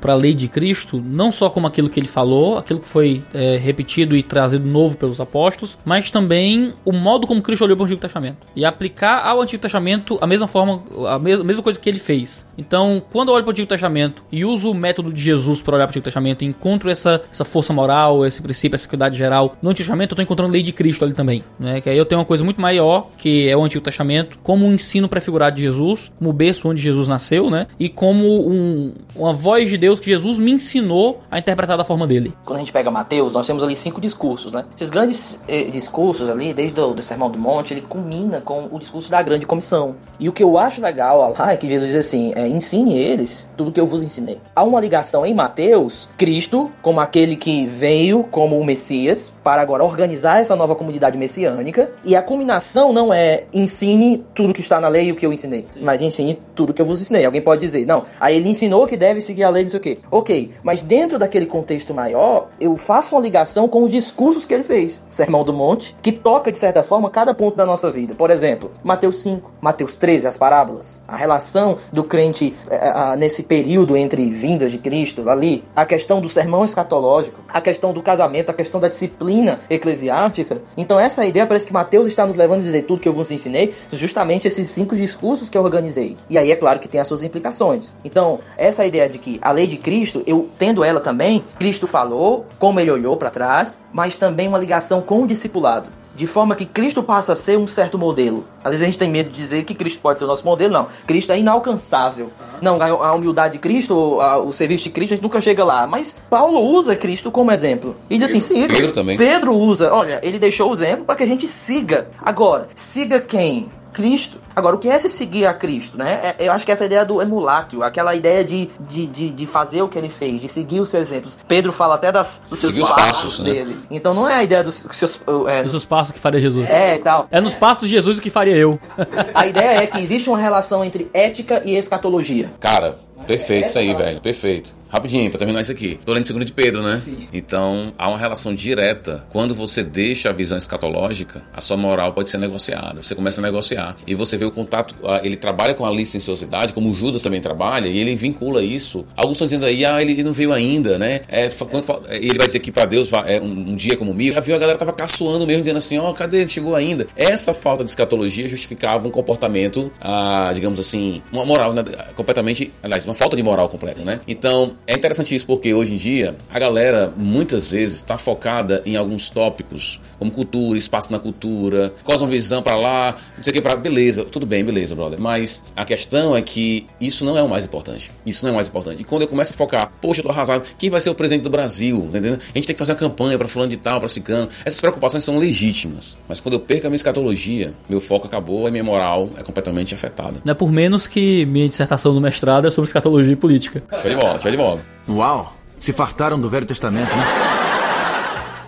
C: para a lei de Cristo, não só como aquilo que ele falou, aquilo aquilo que foi é, repetido e trazido novo pelos apóstolos, mas também o modo como Cristo olhou para o Antigo Testamento e aplicar ao Antigo Testamento a mesma forma, a a mesma coisa que ele fez. Então, quando eu olho para o Antigo Testamento e uso o método de Jesus para olhar para o Antigo Testamento e encontro essa, essa força moral, esse princípio, essa equidade geral no Antigo Testamento, eu estou encontrando a lei de Cristo ali também. Né? Que aí eu tenho uma coisa muito maior, que é o Antigo Testamento, como um ensino prefigurado de Jesus, como o berço onde Jesus nasceu, né? E como um, uma voz de Deus que Jesus me ensinou a interpretar da forma dele.
E: Quando gente pega Mateus, nós temos ali cinco discursos, né? Esses grandes eh, discursos ali, desde o do Sermão do Monte, ele culmina com o discurso da grande comissão. E o que eu acho legal lá é que Jesus diz assim, é, ensine eles tudo que eu vos ensinei. Há uma ligação em Mateus, Cristo, como aquele que veio como o Messias, para agora organizar essa nova comunidade messiânica, e a culminação não é ensine tudo que está na lei e o que eu ensinei, mas ensine tudo que eu vos ensinei. Alguém pode dizer, não, aí ele ensinou que deve seguir a lei, não sei o quê. Ok, mas dentro daquele contexto maior, eu faço uma ligação com os discursos que ele fez. Sermão do Monte, que toca, de certa forma, cada ponto da nossa vida. Por exemplo, Mateus 5, Mateus 13, as parábolas. A relação do crente é, nesse período entre vindas de Cristo, ali. A questão do sermão escatológico, a questão do casamento, a questão da disciplina eclesiástica. Então essa ideia parece que Mateus está nos levando a dizer tudo que eu vos ensinei, são justamente esses cinco discursos que eu organizei. E aí é claro que tem as suas implicações. Então, essa ideia de que a lei de Cristo, eu tendo ela também, Cristo falou, como ele olhou para trás, mas também uma ligação com o discipulado de forma que Cristo passa a ser um certo modelo. Às vezes a gente tem medo de dizer que Cristo pode ser o nosso modelo, não. Cristo é inalcançável. Não, a humildade de Cristo, o serviço de Cristo, a gente nunca chega lá. Mas Paulo usa Cristo como exemplo. E diz assim, siga.
D: Pedro também.
E: Pedro usa, olha, ele deixou o exemplo para que a gente siga. Agora, siga quem? Cristo. Agora, o que é se seguir a Cristo, né? É, eu acho que essa ideia do emulatio, aquela ideia de, de, de, de, fazer o que ele fez, de seguir os seus exemplos. Pedro fala até das, dos seus
D: passos, passos né? dele.
E: Então não é a ideia dos seus...
C: É, dos passos que faria Jesus.
E: É, tal.
C: É nos passos de Jesus que faria eu.
E: a ideia é que existe uma relação entre ética e escatologia.
D: Cara, Perfeito, isso aí, velho. Perfeito. Rapidinho, pra terminar isso aqui. Tô lendo segundo de Pedro, né? Sim. Então, há uma relação direta. Quando você deixa a visão escatológica, a sua moral pode ser negociada. Você começa a negociar. E você vê o contato. Ele trabalha com a licenciosidade, como o Judas também trabalha, e ele vincula isso. Alguns estão dizendo aí, ah, ele não veio ainda, né? É, quando, ele vai dizer que para Deus é um, um, dia como mil. Já viu a galera tava caçoando mesmo, dizendo assim, ó, oh, cadê? Ele chegou ainda. Essa falta de escatologia justificava um comportamento, ah, digamos assim, uma moral né, completamente. Aliás, uma falta de moral completa, né? Então, é interessante isso porque hoje em dia a galera muitas vezes está focada em alguns tópicos, como cultura, espaço na cultura, cosmovisão para lá, não sei o que para beleza, tudo bem, beleza, brother. Mas a questão é que isso não é o mais importante. Isso não é o mais importante. E quando eu começo a focar, poxa, eu tô arrasado, quem vai ser o presidente do Brasil? Entendeu? A gente tem que fazer uma campanha para fulano de tal, para cicano. Essas preocupações são legítimas. Mas quando eu perco a minha escatologia, meu foco acabou e minha moral é completamente afetada.
C: Não é por menos que minha dissertação no mestrado é sobre escatologia e política.
D: Show de bola, show de bola.
G: Uau! Se fartaram do Velho Testamento, né?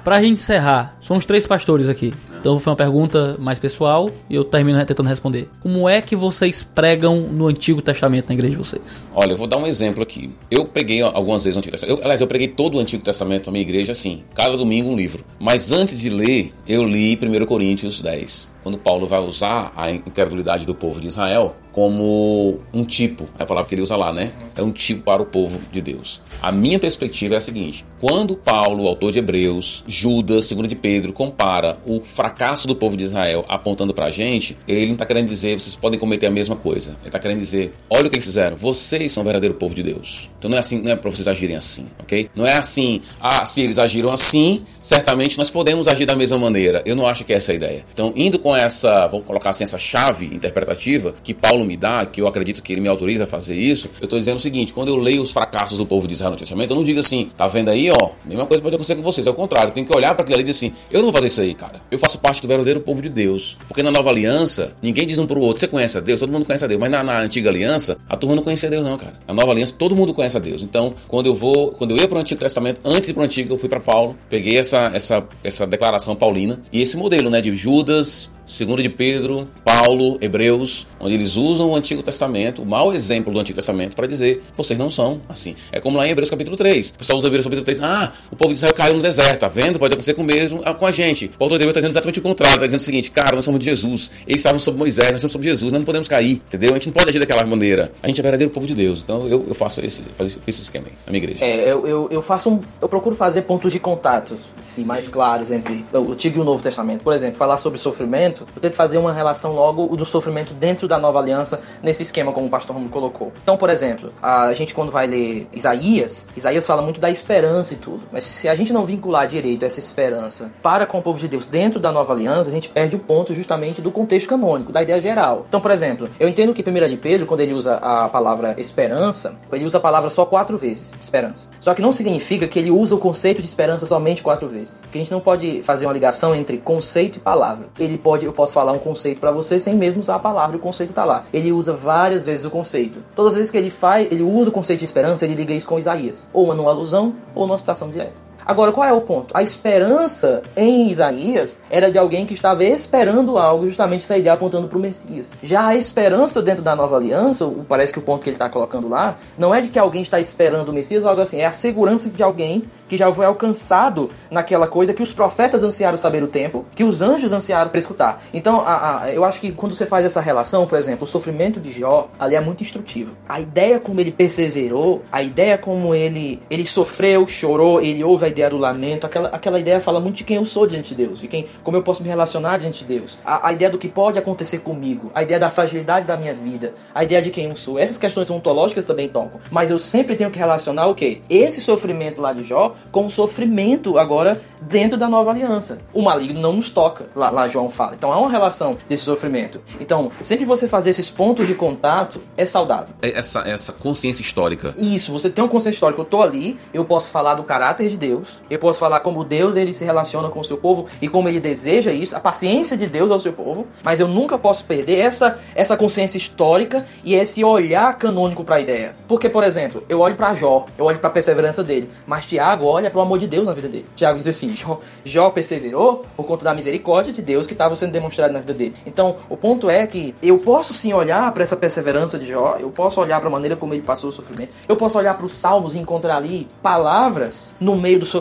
C: Pra gente encerrar, somos três pastores aqui. Então foi uma pergunta mais pessoal e eu termino tentando responder. Como é que vocês pregam no Antigo Testamento na igreja de vocês?
D: Olha, eu vou dar um exemplo aqui. Eu preguei algumas vezes no Antigo Testamento. Eu, aliás, eu preguei todo o Antigo Testamento na minha igreja assim, cada domingo um livro. Mas antes de ler, eu li 1 Coríntios 10 quando Paulo vai usar a incredulidade do povo de Israel como um tipo, é a palavra que ele usa lá, né? É um tipo para o povo de Deus. A minha perspectiva é a seguinte: quando Paulo, autor de Hebreus, Judas, segundo de Pedro, compara o fracasso do povo de Israel apontando para a gente, ele não está querendo dizer vocês podem cometer a mesma coisa. Ele está querendo dizer: olha o que eles fizeram, vocês são o verdadeiro povo de Deus. Então não é assim, não é para vocês agirem assim, ok? Não é assim, ah, se eles agiram assim, certamente nós podemos agir da mesma maneira. Eu não acho que essa é a ideia. Então, indo com essa, vamos colocar assim, essa chave interpretativa que Paulo me dá, que eu acredito que ele me autoriza a fazer isso, eu estou dizendo o seguinte: quando eu leio os fracassos do povo de Israel no Testamento, eu não digo assim, tá vendo aí, ó, mesma coisa pode acontecer com vocês. É o contrário, tenho que olhar para aquilo ali e dizer assim: eu não vou fazer isso aí, cara. Eu faço parte do verdadeiro povo de Deus. Porque na nova aliança, ninguém diz um pro outro, você conhece a Deus, todo mundo conhece a Deus. Mas na, na antiga aliança, a turma não conhecia Deus, não, cara. Na nova aliança, todo mundo conhece a Deus. Então, quando eu vou, quando eu ia para o Antigo Testamento, antes de para o Antigo, eu fui para Paulo, peguei essa, essa, essa declaração paulina e esse modelo, né, de Judas, Segundo de Pedro, Paulo, Hebreus, onde eles usam o Antigo Testamento, o mau exemplo do Antigo Testamento, para dizer vocês não são assim. É como lá em Hebreus capítulo 3. O pessoal usa Hebreus capítulo 3. Ah, o povo de Israel caiu no deserto, tá vendo? Pode acontecer com o mesmo ah, com a gente. Paulo de Deus está dizendo exatamente o contrário. Está dizendo o seguinte, cara, nós somos de Jesus. Eles estavam sob Moisés, nós somos sob Jesus, nós não podemos cair, entendeu? A gente não pode agir daquela maneira. A gente é verdadeiro povo de Deus. Então eu, eu faço esse, faço esse esquema aí, na minha igreja.
E: É, eu, eu, eu faço um, Eu procuro fazer pontos de contatos, sim, mais claros entre o Antigo e o Novo Testamento. Por exemplo, falar sobre sofrimento, eu tento fazer uma relação logo do sofrimento dentro da nova aliança, nesse esquema como o pastor Romulo colocou. Então, por exemplo, a gente quando vai ler Isaías, Isaías fala muito da esperança e tudo. Mas se a gente não vincular direito essa esperança para com o povo de Deus dentro da nova aliança, a gente perde o ponto justamente do contexto canônico, da ideia geral. Então, por exemplo, eu entendo que 1 de Pedro, quando ele usa a palavra esperança, ele usa a palavra só quatro vezes, esperança. Só que não significa que ele usa o conceito de esperança somente quatro vezes. Porque a gente não pode fazer uma ligação entre conceito e palavra. Ele pode, eu posso falar um conceito para você sem mesmo usar a palavra o conceito tá lá. Ele usa várias vezes o conceito. Todas as vezes que ele faz, ele usa o conceito de esperança, ele liga isso com Isaías. Ou numa alusão, ou numa citação direta. Agora, qual é o ponto? A esperança em Isaías era de alguém que estava esperando algo, justamente essa ideia apontando para o Messias. Já a esperança dentro da nova aliança, parece que o ponto que ele está colocando lá, não é de que alguém está esperando o Messias ou algo assim, é a segurança de alguém que já foi alcançado naquela coisa que os profetas ansiaram saber o tempo, que os anjos ansiaram para escutar. Então, a, a, eu acho que quando você faz essa relação, por exemplo, o sofrimento de Jó, ali é muito instrutivo. A ideia como ele perseverou, a ideia como ele, ele sofreu, chorou, ele ouve a ideia do lamento, aquela, aquela ideia fala muito de quem eu sou diante de Deus, de quem, como eu posso me relacionar diante de Deus. A, a ideia do que pode acontecer comigo, a ideia da fragilidade da minha vida, a ideia de quem eu sou. Essas questões ontológicas também tocam. Mas eu sempre tenho que relacionar o quê? Esse sofrimento lá de Jó com o sofrimento agora dentro da nova aliança. O maligno não nos toca, lá, lá João fala. Então há uma relação desse sofrimento. Então, sempre você fazer esses pontos de contato é saudável.
D: É essa, essa consciência histórica.
E: Isso, você tem uma consciência histórica. Eu tô ali, eu posso falar do caráter de Deus, eu posso falar como Deus ele se relaciona com o seu povo e como ele deseja isso, a paciência de Deus ao seu povo, mas eu nunca posso perder essa, essa consciência histórica e esse olhar canônico para a ideia. Porque, por exemplo, eu olho para Jó, eu olho para a perseverança dele, mas Tiago olha para o amor de Deus na vida dele. Tiago diz assim: Jó, Jó perseverou por conta da misericórdia de Deus que estava sendo demonstrada na vida dele. Então, o ponto é que eu posso sim olhar para essa perseverança de Jó, eu posso olhar para a maneira como ele passou o sofrimento, eu posso olhar para os salmos e encontrar ali palavras no meio do sofrimento,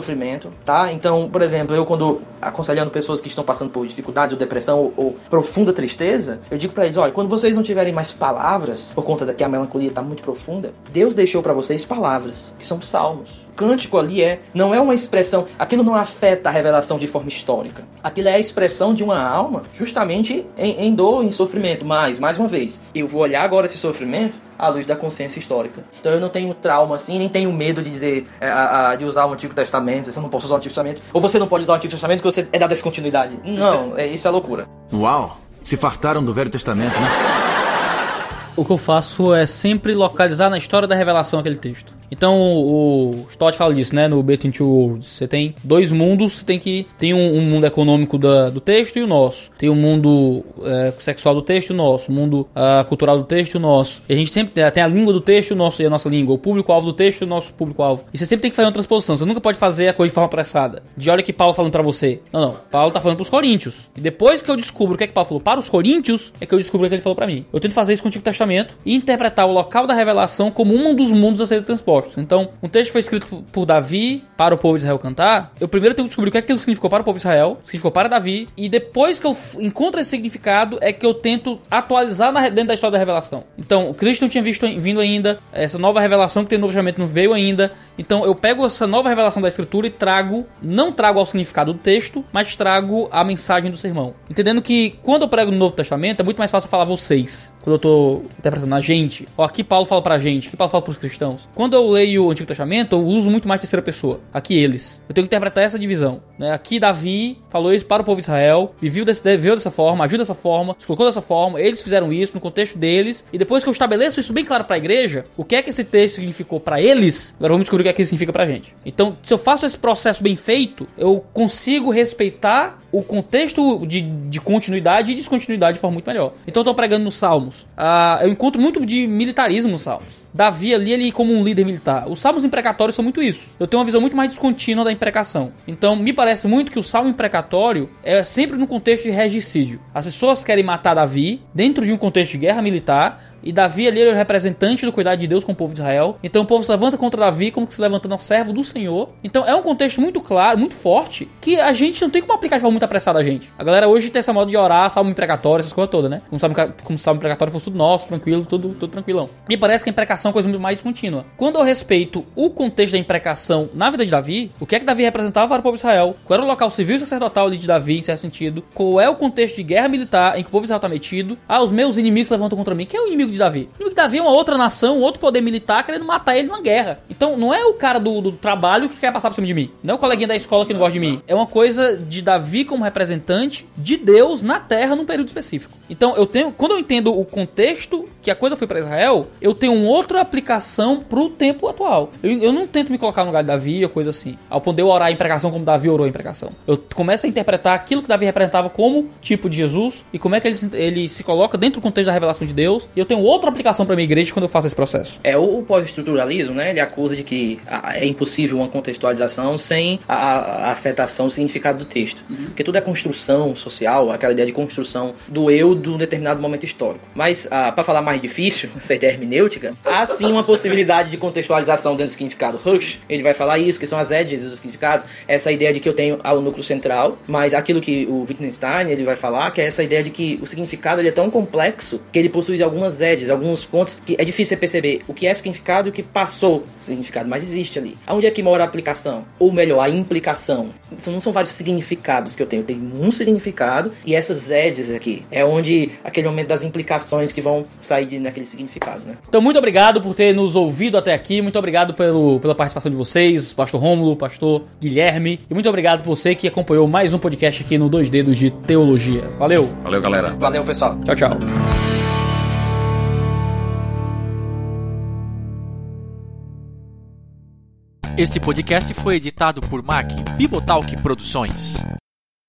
E: tá? Então, por exemplo, eu quando aconselhando pessoas que estão passando por dificuldades ou depressão ou, ou profunda tristeza, eu digo para eles, olha, quando vocês não tiverem mais palavras, por conta da que a melancolia está muito profunda, Deus deixou para vocês palavras, que são salmos cântico ali é não é uma expressão, aquilo não afeta a revelação de forma histórica. Aquilo é a expressão de uma alma, justamente em, em dor, em sofrimento. Mas, mais uma vez, eu vou olhar agora esse sofrimento à luz da consciência histórica. Então eu não tenho trauma assim, nem tenho medo de dizer, é, a, a, de usar o Antigo Testamento, você não pode usar o Antigo Testamento, ou você não pode usar o Antigo Testamento porque você é da descontinuidade. Não, é, isso é loucura.
G: Uau! Se fartaram do Velho Testamento, né?
C: O que eu faço é sempre localizar na história da revelação aquele texto. Então o Stott fala disso, né? No Between Two Worlds. Você tem dois mundos, tem que. Tem um, um mundo econômico da, do texto e o nosso. Tem o um mundo é, sexual do texto e o nosso. O mundo uh, cultural do texto e o nosso. E a gente sempre tem, a língua do texto o nosso e a nossa língua. O público-alvo do texto e o nosso público-alvo. E você sempre tem que fazer uma transposição. Você nunca pode fazer a coisa de forma apressada. De olha que Paulo falando para você. Não, não. Paulo tá falando pros coríntios. E depois que eu descubro o que é que Paulo falou para os coríntios, é que eu descubro o que ele falou para mim. Eu tento fazer isso com o Antigo Testamento e interpretar o local da revelação como um dos mundos a ser Então, um texto foi escrito por Davi para o povo de Israel cantar. Eu primeiro tenho que descobrir o que é aquilo significou para o povo de Israel, significou para Davi, e depois que eu encontro esse significado é que eu tento atualizar na, dentro da história da revelação. Então, o Cristo não tinha visto, vindo ainda, essa nova revelação que tem no Novo não veio ainda. Então, eu pego essa nova revelação da Escritura e trago, não trago ao significado do texto, mas trago a mensagem do sermão. Entendendo que quando eu prego no Novo Testamento é muito mais fácil falar vocês quando eu tô interpretando a gente. Ó, aqui Paulo fala pra gente, aqui Paulo fala pros cristãos. Quando eu leio o Antigo Testamento, eu uso muito mais terceira pessoa. Aqui eles. Eu tenho que interpretar essa divisão. Né? Aqui Davi falou isso para o povo de Israel, viveu, desse, viveu dessa forma, agiu dessa forma, se colocou dessa forma, eles fizeram isso no contexto deles, e depois que eu estabeleço isso bem claro para a igreja, o que é que esse texto significou para eles, agora vamos descobrir que é que isso significa pra gente. Então, se eu faço esse processo bem feito, eu consigo respeitar o contexto de, de continuidade e descontinuidade de forma muito melhor. Então eu tô pregando nos Salmos. Uh, eu encontro muito de militarismo nos Salmos Davi ali, ele como um líder militar. Os salmos imprecatórios são muito isso. Eu tenho uma visão muito mais descontínua da imprecação. Então, me parece muito que o salmo imprecatório é sempre no contexto de regicídio. As pessoas querem matar Davi dentro de um contexto de guerra militar e Davi ali é o representante do cuidado de Deus com o povo de Israel. Então o povo se levanta contra Davi como se levantando ao servo do Senhor. Então é um contexto muito claro, muito forte, que a gente não tem como aplicar de forma muito apressada a gente. A galera hoje tem essa moda de orar, salmo imprecatório, essas coisas todas, né? Como salmo, como salmo imprecatório fosse tudo nosso, tranquilo, tudo, tudo tranquilão. Me parece que a imprecação é uma coisa muito mais contínua. Quando eu respeito o contexto da imprecação na vida de Davi, o que é que Davi representava para o povo de Israel? Qual era o local civil e sacerdotal ali de Davi, em certo sentido? Qual é o contexto de guerra militar em que o povo de Israel está metido? Ah, os meus inimigos levantam contra mim. Quem é o inimigo de Davi? O inimigo de Davi é uma outra nação, um outro poder militar querendo matar ele numa guerra. Então não é o cara do, do trabalho que quer passar por cima de mim. Não é o coleguinha da escola que não gosta de mim. É uma coisa de Davi como representante de Deus na terra num período específico. Então eu tenho, quando eu entendo o contexto que a coisa foi para Israel, eu tenho uma outra aplicação pro tempo atual. Eu, eu não tento me colocar no lugar de Davi ou coisa assim. Ao poder orar em pregação como Davi orou em pregação. Eu começo a interpretar aquilo que Davi representava como tipo de Jesus e como é que ele, ele se coloca dentro do contexto da revelação de Deus. E eu tenho outra aplicação para minha igreja quando eu faço esse processo.
E: É, o, pós-estruturalismo, né? Ele acusa de que a, é impossível uma contextualização sem a, a afetação, o significado do texto. Uhum. Porque tudo é construção social, aquela ideia de construção do eu de um determinado momento histórico. Mas, ah, para falar mais difícil, essa ideia hermenêutica, há sim uma possibilidade de contextualização dentro do significado. Rush, ele vai falar isso, que são as edges dos significados, essa ideia de que eu tenho ao núcleo central, mas aquilo que o Wittgenstein ele vai falar, que é essa ideia de que o significado ele é tão complexo que ele possui algumas edges, alguns pontos que é difícil perceber o que é significado e o que passou significado, mas existe ali. Aonde é que mora a aplicação? Ou melhor, a implicação? Isso não são vários significados que eu tenho, eu tenho um significado e essas edges aqui é onde aquele momento das implicações que vão sair de, naquele significado, né?
C: Então, muito obrigado por ter nos ouvido até aqui, muito obrigado pelo, pela participação de vocês, pastor Rômulo, pastor Guilherme, e muito obrigado por você que acompanhou mais um podcast aqui no Dois Dedos de Teologia. Valeu!
D: Valeu, galera.
E: Valeu, pessoal.
C: Tchau, tchau.
A: Este podcast foi editado por Mac Bibotalk Produções.